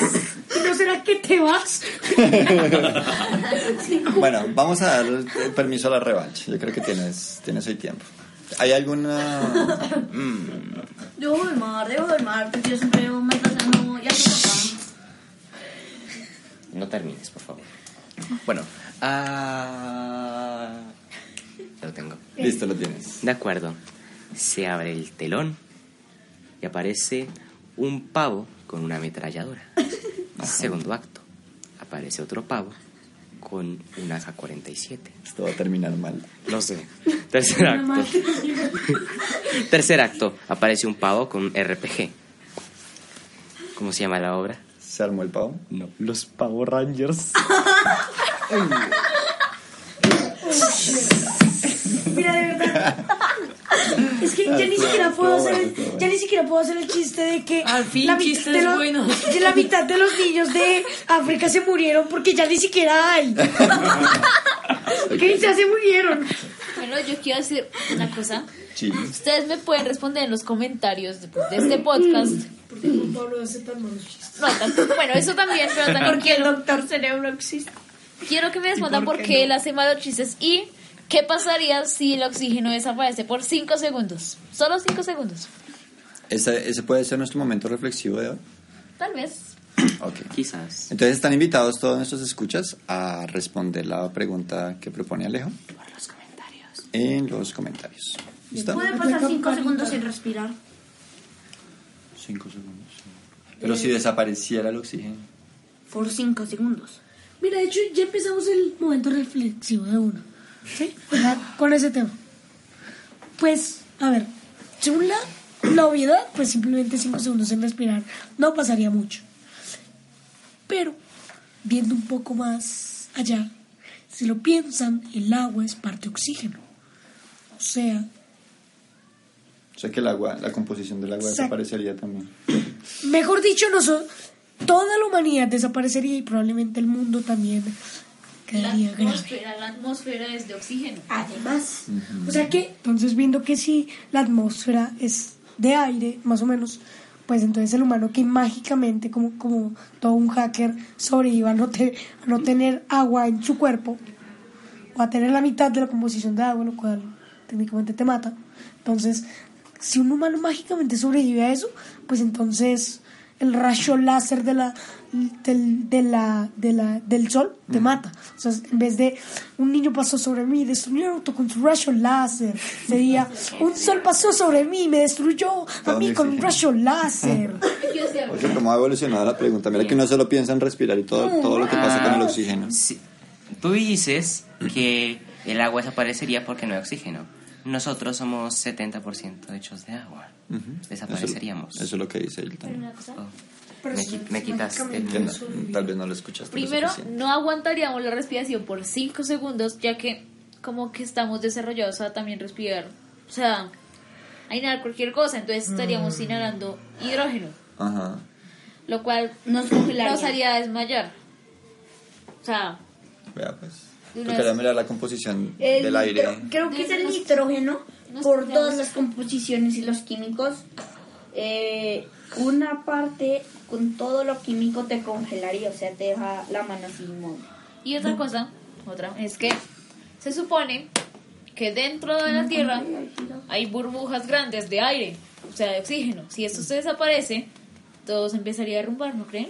¿y ¿no será que te vas? Bueno, vamos a dar permiso a la revancha. Yo creo que tienes, tienes hoy tiempo. ¿Hay alguna...? Mm, Debo del mar, debo del mar, porque yo siempre me estás haciendo. Ya te papá. No termines, por favor. Bueno, ah, ya lo tengo. Listo, lo tienes. De acuerdo. Se abre el telón y aparece un pavo con una ametralladora. Segundo acto. Aparece otro pavo con una AK-47. Esto va a terminar mal. Lo sé. Tercer acto. Tercer acto. Aparece un pavo con un RPG. ¿Cómo se llama la obra? ¿Se armó el pavo? No, los Power Rangers. Mira, de verdad. Es que ya ni siquiera puedo hacer el, ya ni siquiera puedo hacer el chiste de que Al fin, mitad chistes de los- buenos. de la mitad de los niños de África se murieron porque ya ni siquiera hay. que ya se murieron. Bueno, yo quiero decir una cosa. Sí. Ustedes me pueden responder en los comentarios de, de este podcast. Porque Juan Pablo hace tan malos chistes. No, tanto- bueno, eso también, pero también Porque el quiero, doctor cerebro existe. quiero que me respondan por qué él hace malos chistes y qué pasaría si el oxígeno desaparece por 5 segundos. Solo 5 segundos. Ese, ese puede ser nuestro momento reflexivo de hoy. Tal vez. Ok. Quizás. Entonces están invitados todos nuestros escuchas a responder la pregunta que propone Alejo. En los comentarios. ¿Listo? Puede pasar 5 segundos sin respirar. Cinco segundos. Pero si desapareciera el oxígeno. Por 5 segundos. Mira, de hecho, ya empezamos el momento reflexivo de uno. ¿Sí? Con ese tema. Pues, a ver, según la, la obviedad, pues simplemente 5 segundos sin respirar no pasaría mucho. Pero, viendo un poco más allá, si lo piensan, el agua es parte oxígeno. O sea, O sea que el agua, la composición del agua desaparecería también. mejor dicho, no so- toda la humanidad desaparecería y probablemente el mundo también La grave. atmósfera, la atmósfera es de oxígeno. Además, O sea que, entonces viendo que si la atmósfera es de aire, más o menos, pues entonces el humano que mágicamente, como, como todo un hacker, sobreviva a no, te- a no tener agua en su cuerpo, o a tener la mitad de la composición de agua, lo cual técnicamente te mata. Entonces, si un humano mágicamente sobrevive a eso, pues entonces el rayo láser de la, del, de la, de la, del sol te mata. O sea, en vez de un niño pasó sobre mí y destruyó el auto con su rayo láser, sería un sol pasó sobre mí y me destruyó a mí con un rayo láser. O sea, cómo ha evolucionado la pregunta. Mira que no solo piensa en respirar y todo, todo lo que pasa con el oxígeno. Sí. Tú dices que el agua desaparecería porque no hay oxígeno. Nosotros somos 70% hechos de agua. Ujú. Desapareceríamos. Eso, eso es lo que dice él también. cosa, Me, qui- me quitaste. Que no- tal vez no lo escuchaste. lo Primero, suficiente. no aguantaríamos la respiración por 5 segundos, ya que como que estamos desarrollados a también respirar. O sea, a inhalar cualquier cosa, entonces estaríamos inhalando hidrógeno, Ajá. lo cual Nos congelaría. nos haría desmayar. O sea, Vea pues. Tocaría mirar la composición El del aire. creo que es el nitrógeno por todas las composiciones y los químicos. Eh, una parte con todo lo químico te congelaría, o sea, te deja la mano así inmóvil. y otra cosa, otra, es que se supone que dentro de la Tierra hay burbujas grandes de aire, o sea, de oxígeno. Si esto se desaparece, todo se empezaría a derrumbar, ¿no creen?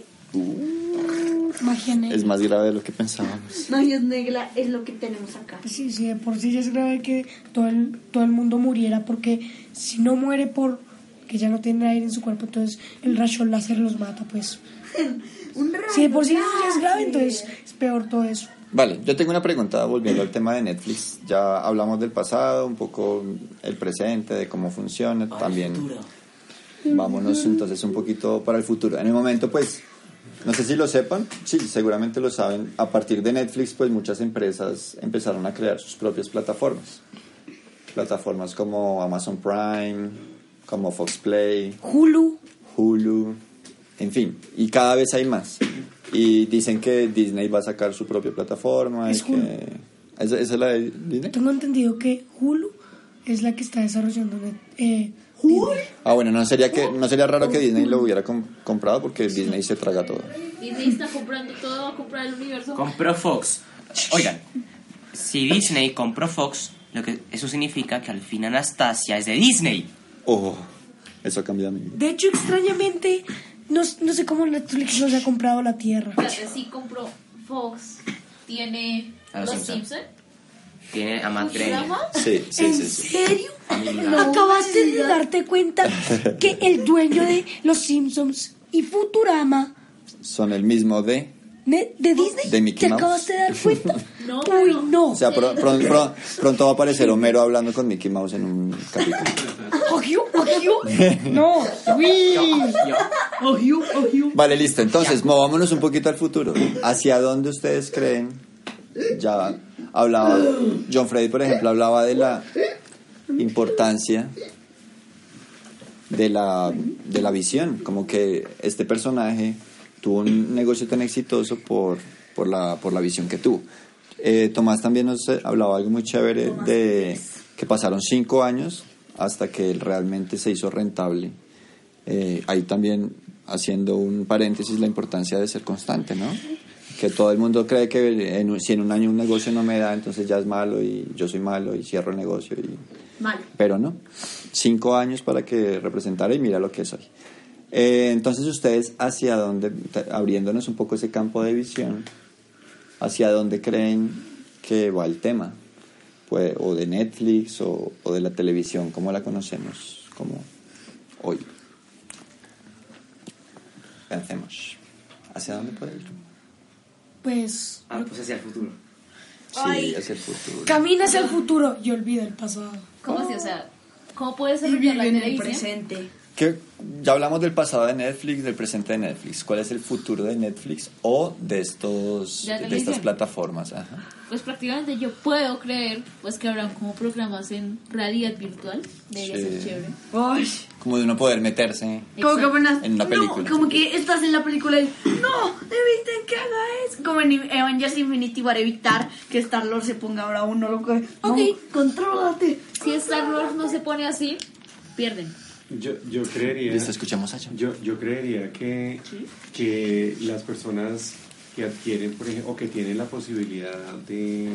Magia negra. Es más grave de lo que pensábamos. Magia negra es lo que tenemos acá. Sí, sí, de por sí ya es grave que todo el, todo el mundo muriera, porque si no muere por que ya no tiene aire en su cuerpo, entonces el rayo láser los mata, pues. Un Si de por sí rayo ya es grave, entonces es peor todo eso. Vale, yo tengo una pregunta volviendo al tema de Netflix. Ya hablamos del pasado, un poco el presente, de cómo funciona, también. Vámonos entonces un poquito para el futuro. En el momento, pues, no sé si lo sepan, sí, seguramente lo saben. A partir de Netflix, pues muchas empresas empezaron a crear sus propias plataformas. Plataformas como Amazon Prime, como Fox Play, Hulu, Hulu, en fin, y cada vez hay más. Y dicen que Disney va a sacar su propia plataforma. Es y que... ¿Esa, esa es la de Disney? tengo entendido que Hulu es la que está desarrollando net, eh, Ah, bueno, no sería, que, no sería raro que Disney lo hubiera com- comprado porque Disney se traga todo. Disney está comprando todo, va a comprar el universo. Compró Fox. Oigan, si Disney compró Fox, lo que eso significa que al fin Anastasia es de Disney. Oh, eso cambia mi vida. De hecho, extrañamente, no, no sé cómo Netflix nos ha comprado la tierra. Fíjate, sí compró Fox, tiene A los Los Simpson. Tiene a Matt. Sí, sí, ¿En sí. sí. serio? Guy. Acabaste de darte cuenta que el dueño de Los Simpsons y Futurama Son el mismo de... de Disney, ¿De Mickey ¿te Mouse? acabaste de dar cuenta? No, Uy, no. O sea, pro- pro- pro- pronto va a aparecer Homero hablando con Mickey Mouse en un capítulo. ¿Cogió? ¿Cogió? No. Uy. Vale, listo. Entonces, movámonos un poquito al futuro. ¿Hacia dónde ustedes creen? Ya hablaba, John Freddy, por ejemplo, hablaba de la importancia de la, de la visión. Como que este personaje tuvo un negocio tan exitoso por, por, la, por la visión que tuvo. Eh, Tomás también nos eh, hablaba algo muy chévere de que pasaron cinco años hasta que él realmente se hizo rentable. Eh, ahí también haciendo un paréntesis la importancia de ser constante, ¿no? Que todo el mundo cree que en un- si en un año un negocio no me da, entonces ya es malo y yo soy malo y cierro el negocio. Y... Pero no, cinco años para que representara y mira lo que soy. Eh, entonces ustedes hacia dónde, abriéndonos un poco ese campo de visión, hacia dónde creen que va el tema, pues, o de Netflix o, o de la televisión, como la conocemos, como hoy. Pensemos, ¿hacia dónde puede ir? Pues Ah, pues hacia el futuro. Sí, Ay. hacia el futuro. camina hacia el futuro y olvida el pasado. ¿Cómo así? O sea, ¿cómo puedes desarrollar la televisión? presente. ¿Qué- ya hablamos del pasado de Netflix, del presente de Netflix. ¿Cuál es el futuro de Netflix o de estos De estas plataformas? Ajá. Pues prácticamente yo puedo creer pues que habrán como programas en realidad virtual. Debería ser chévere. Uy. Como de uno poder meterse Como que apenas- en una no, película. como que estás en la película y no, eviten que haga eso. Como en Avengers Infinity para evitar que Star Lord se ponga ahora uno loco. de, No, contrólate. Si Star Wars no se pone así, pierden. Yo, yo creería. Listo, escuchamos a Yo, yo creería que, que las personas que adquieren, por ejemplo, o que tienen la posibilidad de,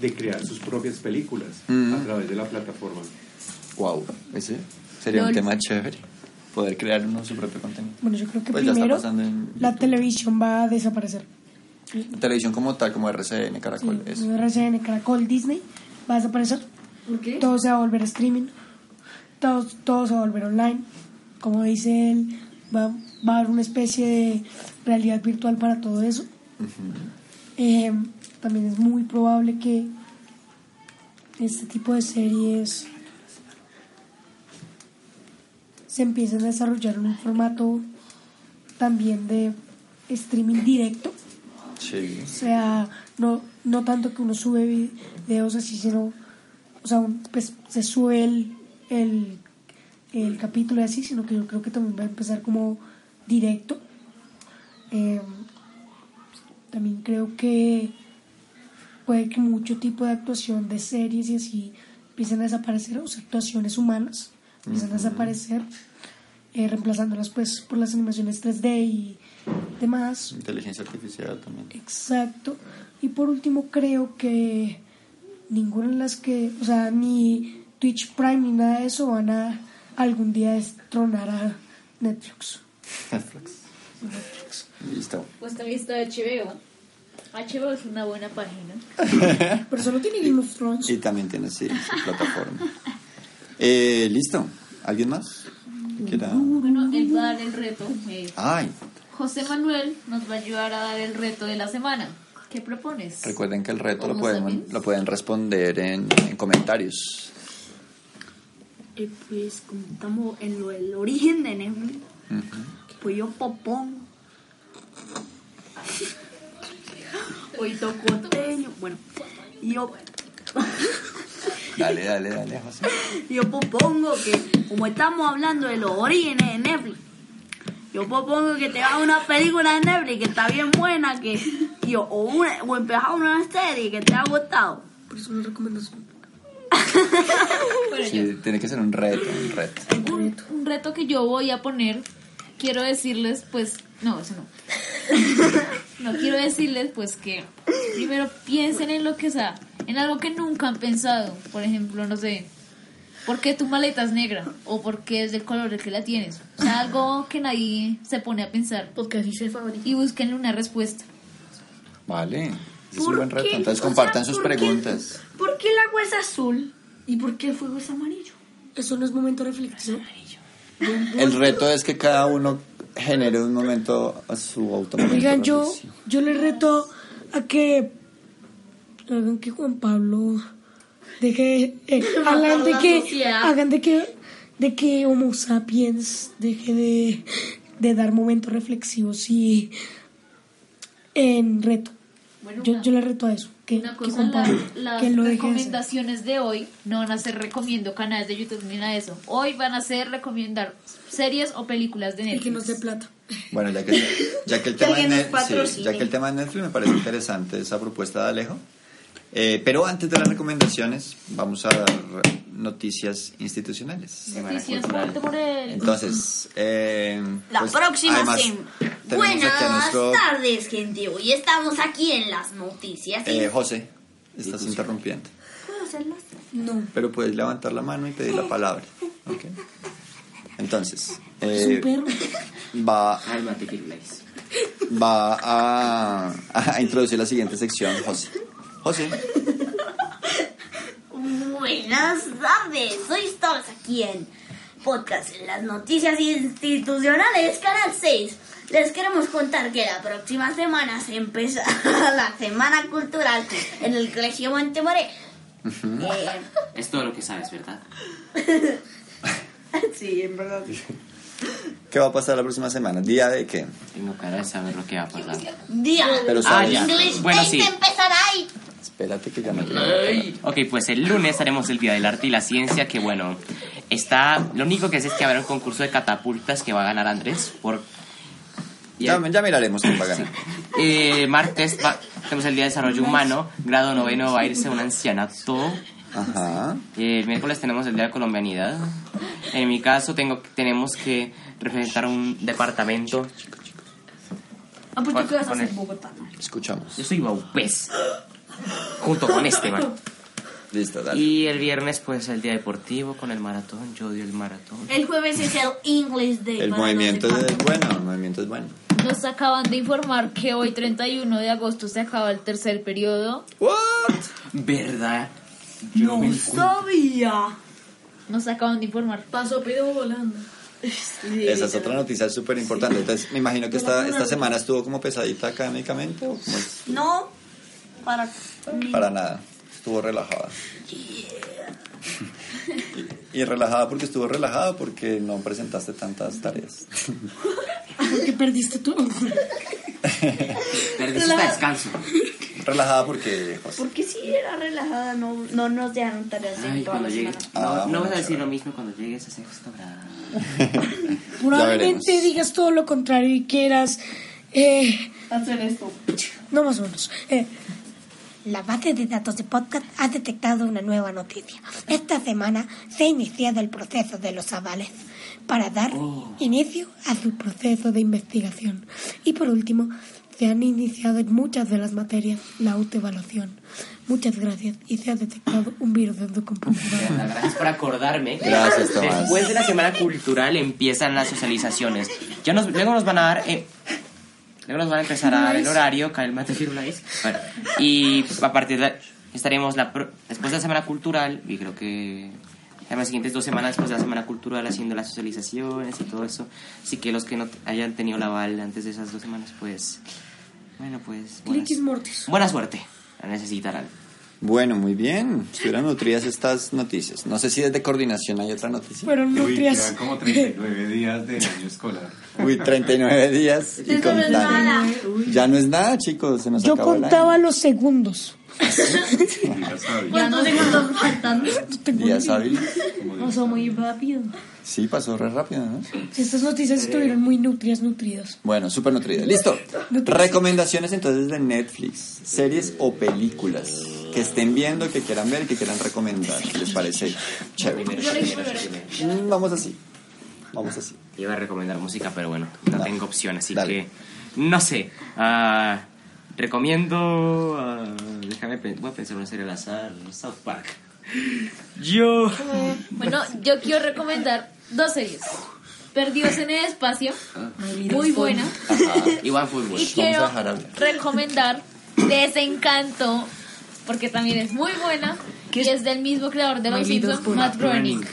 de crear sus propias películas Mm. a través de la plataforma. Wow, ese sería un tema chévere. Poder crear uno su propio contenido. Bueno, yo creo que Pues ya está primero en la televisión va a desaparecer. la televisión como tal, como RCN, Caracol. Sí, eso. RCN, Caracol, Disney va a desaparecer. ¿Por qué? Todo se va a volver streaming. Todo, todo se va a volver online. Como dice él, va, va a haber una especie de realidad virtual para todo eso. Eh, también es muy probable que este tipo de series se empiecen a desarrollar en un formato también de streaming directo. Sí. O sea, no, no tanto que uno sube videos así, sino, o sea, un- pues se sube el, el, el capítulo así, sino que yo creo que también va a empezar como directo. Eh, también creo que puede que mucho tipo de actuación de series y así empiecen a desaparecer, o sea, actuaciones humanas empiezan a desaparecer, eh, reemplazándolas pues por las animaciones 3D y demás. Inteligencia artificial también. Exacto. Y por último, creo que ninguna de las que, o sea, ni Twitch Prime ni nada de eso van a algún día destronar a Netflix. Netflix. Listo. Pues también está HBO. HBO es una buena página. Pero solo tiene Game of Thrones. Y también tiene sí, su plataforma. Eh, Listo. ¿Alguien más? quiera? Bueno, él va a dar el reto. eh, Ay, José Manuel nos va a ayudar a dar el reto de la semana. ¿Qué propones? recuerden que el reto lo ¿Vamos pueden, lo pueden responder en, en comentarios. Eh, pues como estamos en lo del origen de Netflix, pues yo propongo. Oito costeño. Bueno, yo, Dale, dale, dale, José. yo propongo que, como estamos hablando de los orígenes de Netflix, yo propongo que te hagas una película de Netflix que está bien buena, que yo, o, una, o empezar una serie que te ha gustado. Por eso no recomendación. Sí, tiene que ser un reto, un reto. Un, un reto que yo voy a poner, quiero decirles, pues, no, eso no. No quiero decirles, pues, que primero piensen en lo que sea, en algo que nunca han pensado. Por ejemplo, no sé, ¿por qué tu maleta es negra? O ¿por qué es del color que la tienes? O sea, algo que nadie se pone a pensar. Porque así se fabrica. Y busquen una respuesta. Vale. Ese es un ¿Por buen reto. qué? Entonces O sea, compartan sus ¿por qué? preguntas. ¿Por qué el agua es azul? ¿Y por qué el fuego es amarillo? Eso no es momento reflexivo. El reto es que cada uno genere un momento a su automático. Oigan, yo, yo les reto a que hagan que Juan Pablo deje eh, hagan de que hagan de que de que Homo sapiens deje de de dar momentos reflexivos y en reto. Bueno, yo, una- yo le reto a eso, que, Una que cosa, compare, la- las que lo deje de hacer. recomendaciones de hoy no van a ser recomiendo canales de YouTube ni nada de eso. Hoy van a ser recomendar series o películas de Y Netflix. que nos dé plata. Bueno, ya que, ya que el Que tema de alguien nos Net- sí, patrocine. ya que el tema de Netflix me parece interesante esa propuesta de Alejo. Eh, pero antes de las recomendaciones, vamos a dar noticias institucionales. Noticias. Entonces, eh, La pues, próxima además, Buenas nuestro tardes, gente. Hoy estamos aquí en las noticias. eh, José. Estás interrumpiendo. ¿Puedo hacerlo? No. Pero puedes levantar la mano y pedir la palabra. ¿ok? Entonces, eh, va, va a, a introducir la siguiente sección, José. José, Buenas tardes. Hoy estamos aquí en Podcast en las Noticias Institucionales, Canal 6. Les queremos contar que la próxima semana se empezará la Semana Cultural en el Colegio Montemoré. Eh, Es todo lo que sabes, ¿verdad? sí, en verdad. ¿qué va a pasar la próxima semana? ¿Día de qué? Tengo cara de saber lo que va a pasar. Día. Pero Ah, sabes. ya. English Bueno, sí. empezará ahí. Espérate que ya tengo Ok, pues el lunes haremos el Día del Arte y la Ciencia, que bueno, está... Lo único que sé es que habrá un concurso de catapultas que va a ganar Andrés por... Ya, ya miraremos quién va a ganar. Eh, martes va- tenemos el Día de Desarrollo Humano, grado noveno va a irse un ancianato. Ajá. Eh, el miércoles tenemos el Día de Colombianidad. En mi caso tengo, tenemos que representar un departamento. Ah, pues tú qué vas a hacer Bogotá. Escuchamos. Yo soy Baupés. Junto con este, man. Listo, dale. Y el viernes, pues, el día deportivo con el maratón. Yo odio el maratón. El jueves es el English Day. El para movimiento los es bueno, el movimiento es bueno. Nos acaban de informar que hoy 31 de agosto se acaba el tercer periodo. ¿Verdad? No sabía. Nos acaban de informar. Pasó pero volando. Esa es otra noticia súper importante. Entonces, me imagino que esta, esta semana estuvo como pesadita académicamente o como es? No, para. para nada. Estuvo relajada. Y, y relajada porque estuvo relajada porque no presentaste tantas tareas. Porque perdiste tú. Perdiste hasta descanso. relajada porque... José, Porque si era relajada, no, no nos dejaron tareas en Ay, toda la semana. Ah, No, vas a decir lo mismo cuando llegues a sexto grado. Probablemente digas todo lo contrario y quieras. Eh, Hacer esto. no más o menos. Eh, La base de datos de podcast ha detectado una nueva noticia. Esta semana se ha iniciado el proceso de los avales para dar inicio a su proceso de investigación. Y por último, se han iniciado en muchas de las materias la autoevaluación. Muchas gracias y se ha detectado un virus en tu computadora. Gracias por acordarme. Gracias, Tomás. Después de la semana cultural empiezan las socializaciones. Ya nos, luego nos van a dar. eh, luego nos van a empezar a dar el horario, cálmate, Firulais. Bueno, y a partir de. Estaremos la, pro- después de la semana cultural, y creo que. Las siguientes dos semanas después de la semana cultural haciendo las socializaciones y todo eso. Así que los que no hayan tenido la aval antes de esas dos semanas, pues. Bueno, pues. buenas- buena suerte. La necesitarán. Bueno, muy bien. Estuvieron nutridas estas noticias. No sé si desde coordinación hay otra noticia. Fueron Uy, nutrias. quedan como 39 días del año escolar. Uy, 39 días y Eso no es contando. nada. Ya no es nada, chicos. Se nos Yo acabó el contaba los segundos. ¿Cuántos segundos faltan? Días hábiles. Pasó muy rápido. Sí, pasó re rápido, ¿no? Estas noticias estuvieron muy nutrias, nutridas. Bueno, súper nutrida. Listo. Recomendaciones entonces de Netflix, series o películas que estén viendo, que quieran ver, que quieran recomendar. ¿Les parece chévere? Mm, Vamos así. Vamos así. Iba a recomendar música, pero bueno, no, No. tengo opción, así Dale. que no sé. Ah, recomiendo. ah, déjame voy a pensar una serie al azar. South Park. Yo. Bueno, yo quiero recomendar dos series. Perdidos en el espacio, muy buena. Ajá. Y OneFootball. Y quiero recomendar Desencanto, porque también es muy buena. Y es del mismo creador de Los Simpsons. Matt Groening.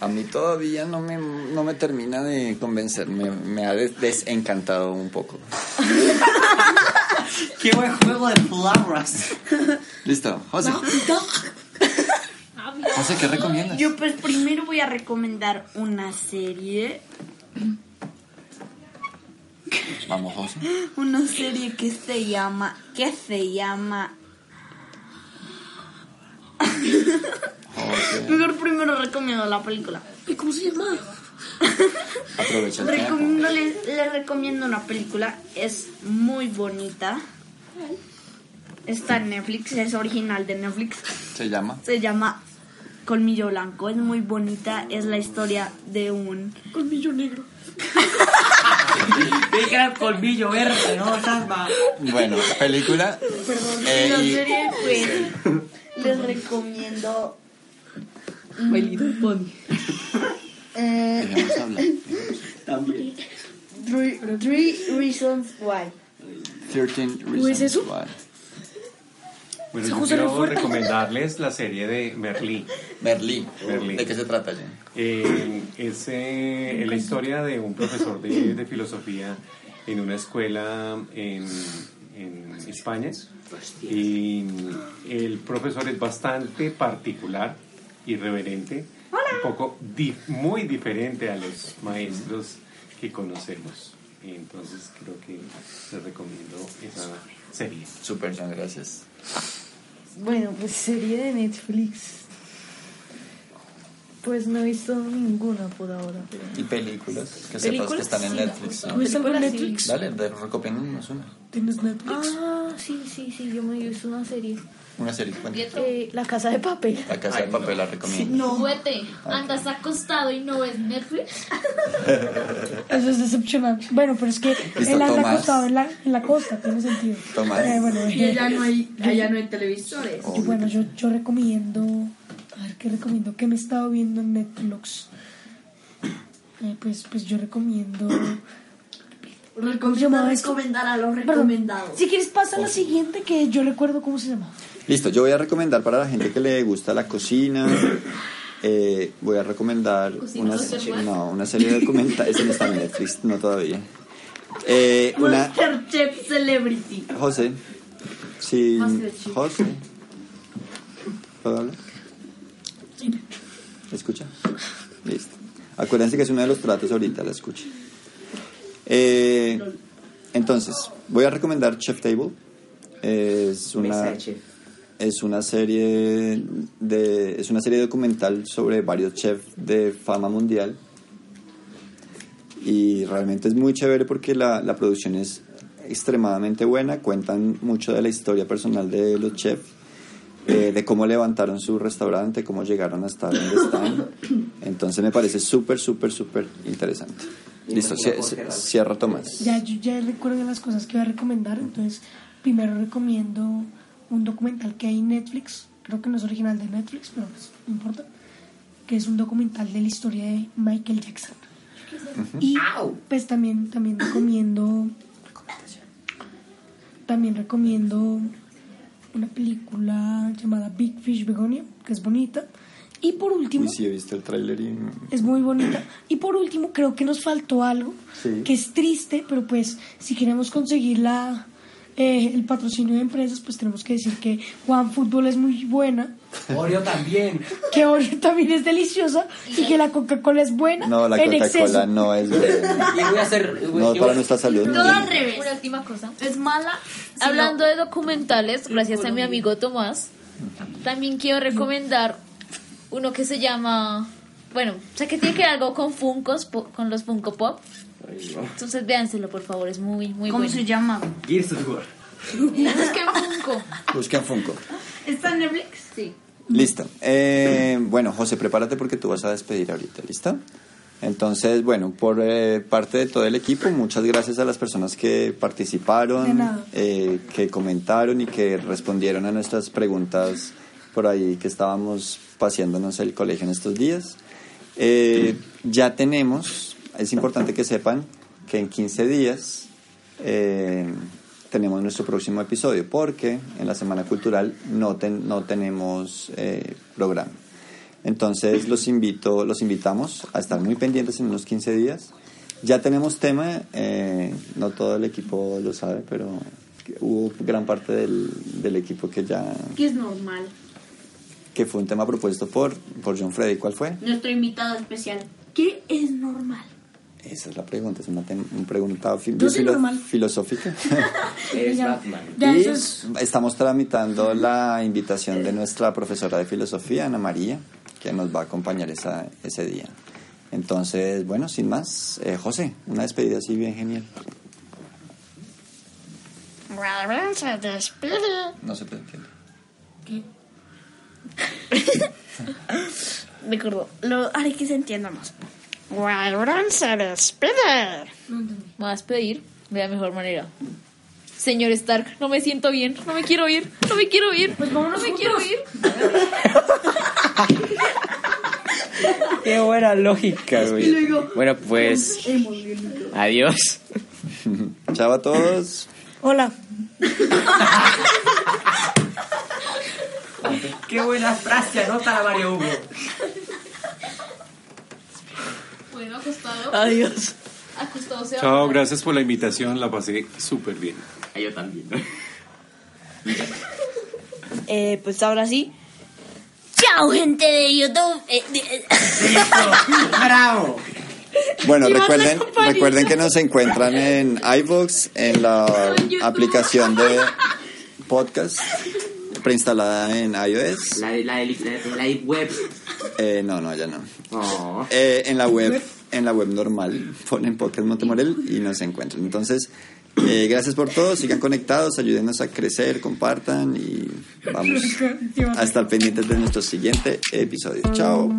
A mí todavía no me, no me termina de convencer. Me, me ha des- desencantado un poco. ¡Qué buen juego de palabras! Listo, José. José, ¿qué recomiendas? Yo pues primero voy a recomendar una serie Vamos, José. Una serie que se llama. que se llama. Mejor primero recomiendo la película. ¿Y cómo se llama? Aprovecha el tiempo. Recomiendo, les, les recomiendo una película. Es muy bonita. Está en Netflix, es original de Netflix. Se llama. Se llama Colmillo Blanco. Es muy bonita. Es la historia de un. Colmillo negro. Pica el colmillo verde, ¿no, Salma? Bueno, película. Perdón. Eh, la y- serie, pues, les recomiendo. Bailito Pony. Eh, hablar. También. three, three Reasons Why. 13 ¿Cómo es eso? Why. Bueno, yo quiero recomendarles la serie de Merlí. Merlí. Merlí. ¿De qué se trata, Jen? Eh, es eh, la historia de un profesor de, de filosofía en una escuela en, en España. Y el profesor es bastante particular, irreverente, un poco di- muy diferente a los maestros que conocemos. Y entonces creo que les recomiendo esa serie. Super, gracias. Bueno, pues serie de Netflix. Pues no he visto ninguna por ahora. Pero... ¿Y películas? Que sepas que están en Sí. Netflix. ¿no? ¿Tú ves algo en Netflix? Dale, de- recomiéndanos una. ¿Tienes Netflix? Ah, sí, sí, sí, yo me he visto una serie. Una serie, cuenta. Eh, la Casa de Papel. La casa de papel la recomiendo. No. Juguete, andas acostado y no ves Netflix. Eso es decepcionante. Bueno, pero es que él anda Tomás. acostado en la, en la costa, tiene sentido. Tomás. Eh, bueno, Y allá no hay, yo- allá no hay televisores. bueno, yo, yo recomiendo. A ver, ¿qué recomiendo? ¿Qué me he estado viendo en Netflix? Eh, pues, pues yo recomiendo. ¿Cómo se Recomiendo llamaba recomendar a los Perdón, recomendados. Si quieres, pasa a la siguiente que yo recuerdo cómo se llama. Listo, yo voy a recomendar para la gente que le gusta la cocina. eh, voy a recomendar ¿Cocina una, no, una serie de documentales. Ese no está en Netflix, no todavía. Eh, una, Masterchef Celebrity. José. Sí, Masterchef. José. ¿Puedo hablar? ¿Escucha? Listo. Acuérdense que es uno de los tratos ahorita, la escucha. Eh, entonces, voy a recomendar Chef Table. Es una, es una serie de es una serie documental sobre varios chefs de fama mundial y realmente es muy chévere porque la, la producción es extremadamente buena cuentan mucho de la historia personal de los chefs eh, de cómo levantaron su restaurante cómo llegaron a estar donde están entonces me parece súper súper súper interesante listo cie- cie- cierra Tomás Ya, yo ya recuerdo las cosas que voy a recomendar. Entonces, primero recomiendo un documental que hay en Netflix. Creo que no es original de Netflix, pero pues, no importa. Que es un documental de la historia de Michael Jackson. Y pues también, también recomiendo. También recomiendo una película llamada Big Fish Begonia, que es bonita. Y por último, Uy, sí he visto el tráiler y es muy bonita. Y por último, creo que nos faltó algo Sí. que es triste, pero pues si queremos conseguir la, eh, el patrocinio de empresas, pues tenemos que decir que Juan Fútbol es muy buena, Oreo también. que Oreo también es deliciosa y que la Coca-Cola es buena no la Coca-Cola exceso. no es buena. Y voy a hacer. no para nuestra salud Todo al revés. Una última cosa. Es mala. Hablando de documentales, gracias a mi amigo Tomás, también quiero recomendar uno que se llama, bueno, sé que tiene que ver algo con Funkos, con los Funko Pop. Entonces véanselo, por favor, es muy, muy ¿Cómo bueno. se llama? Gears of War. Busquen Funko. busquen Funko ¿Está en Netflix? Sí. Listo. Eh, bueno, José, prepárate porque tú vas a despedir ahorita, ¿listo? Entonces, bueno, por eh, parte de todo el equipo, muchas gracias a las personas que participaron, eh, que comentaron y que respondieron a nuestras preguntas por ahí que estábamos paseándonos el colegio en estos días. Eh, ya tenemos, es importante que sepan que en 15 días eh, tenemos nuestro próximo episodio, porque en la Semana Cultural no, ten- no tenemos eh, programa. Entonces los invito, los invitamos a estar muy pendientes en unos 15 días. Ya tenemos tema, eh, no todo el equipo lo sabe, pero hubo gran parte del, del equipo que ya Que es normal. que fue un tema propuesto por, por John Freddy. ¿Cuál fue? Nuestro invitado especial. ¿Qué es normal? Esa es la pregunta, es una, una pregunta fi- Yo soy filo- normal. filosófica. Batman. Y estamos tramitando la invitación de nuestra profesora de filosofía, Ana María, que nos va a acompañar esa, ese día. Entonces, bueno, sin más, eh, José, una despedida así bien genial. Se despide. No se te entiende. De acuerdo, lo haré que se entienda más. Wyvern se despide. Me voy a despedir de la mejor manera. Señor Stark, no me siento bien, no me quiero ir, no me quiero ir, no me quiero ir. Qué buena lógica, güey. Bueno, pues. Adiós. Chao a todos. Hola. Qué buena frase, anota la Mario Hugo. Bueno, acostado. Adiós. Acostado se Chao, gracias por la invitación, la pasé súper bien. Yo también. Eh, pues ahora sí. Chao, gente de YouTube. Eh, de- eh, ¡Bravo! Bueno, recuerden, recuerden que nos encuentran en iVoox, en la aplicación de podcast preinstalada en iOS. La de la, de- la, de- la de web. Eh, no, no, ya no. Oh. Eh, en la web, en la web normal, ponen Podcast Montemorel y nos encuentran. Entonces, eh, gracias por todo, sigan conectados, ayúdenos a crecer, compartan y vamos a estar pendientes de nuestro siguiente episodio. Chao.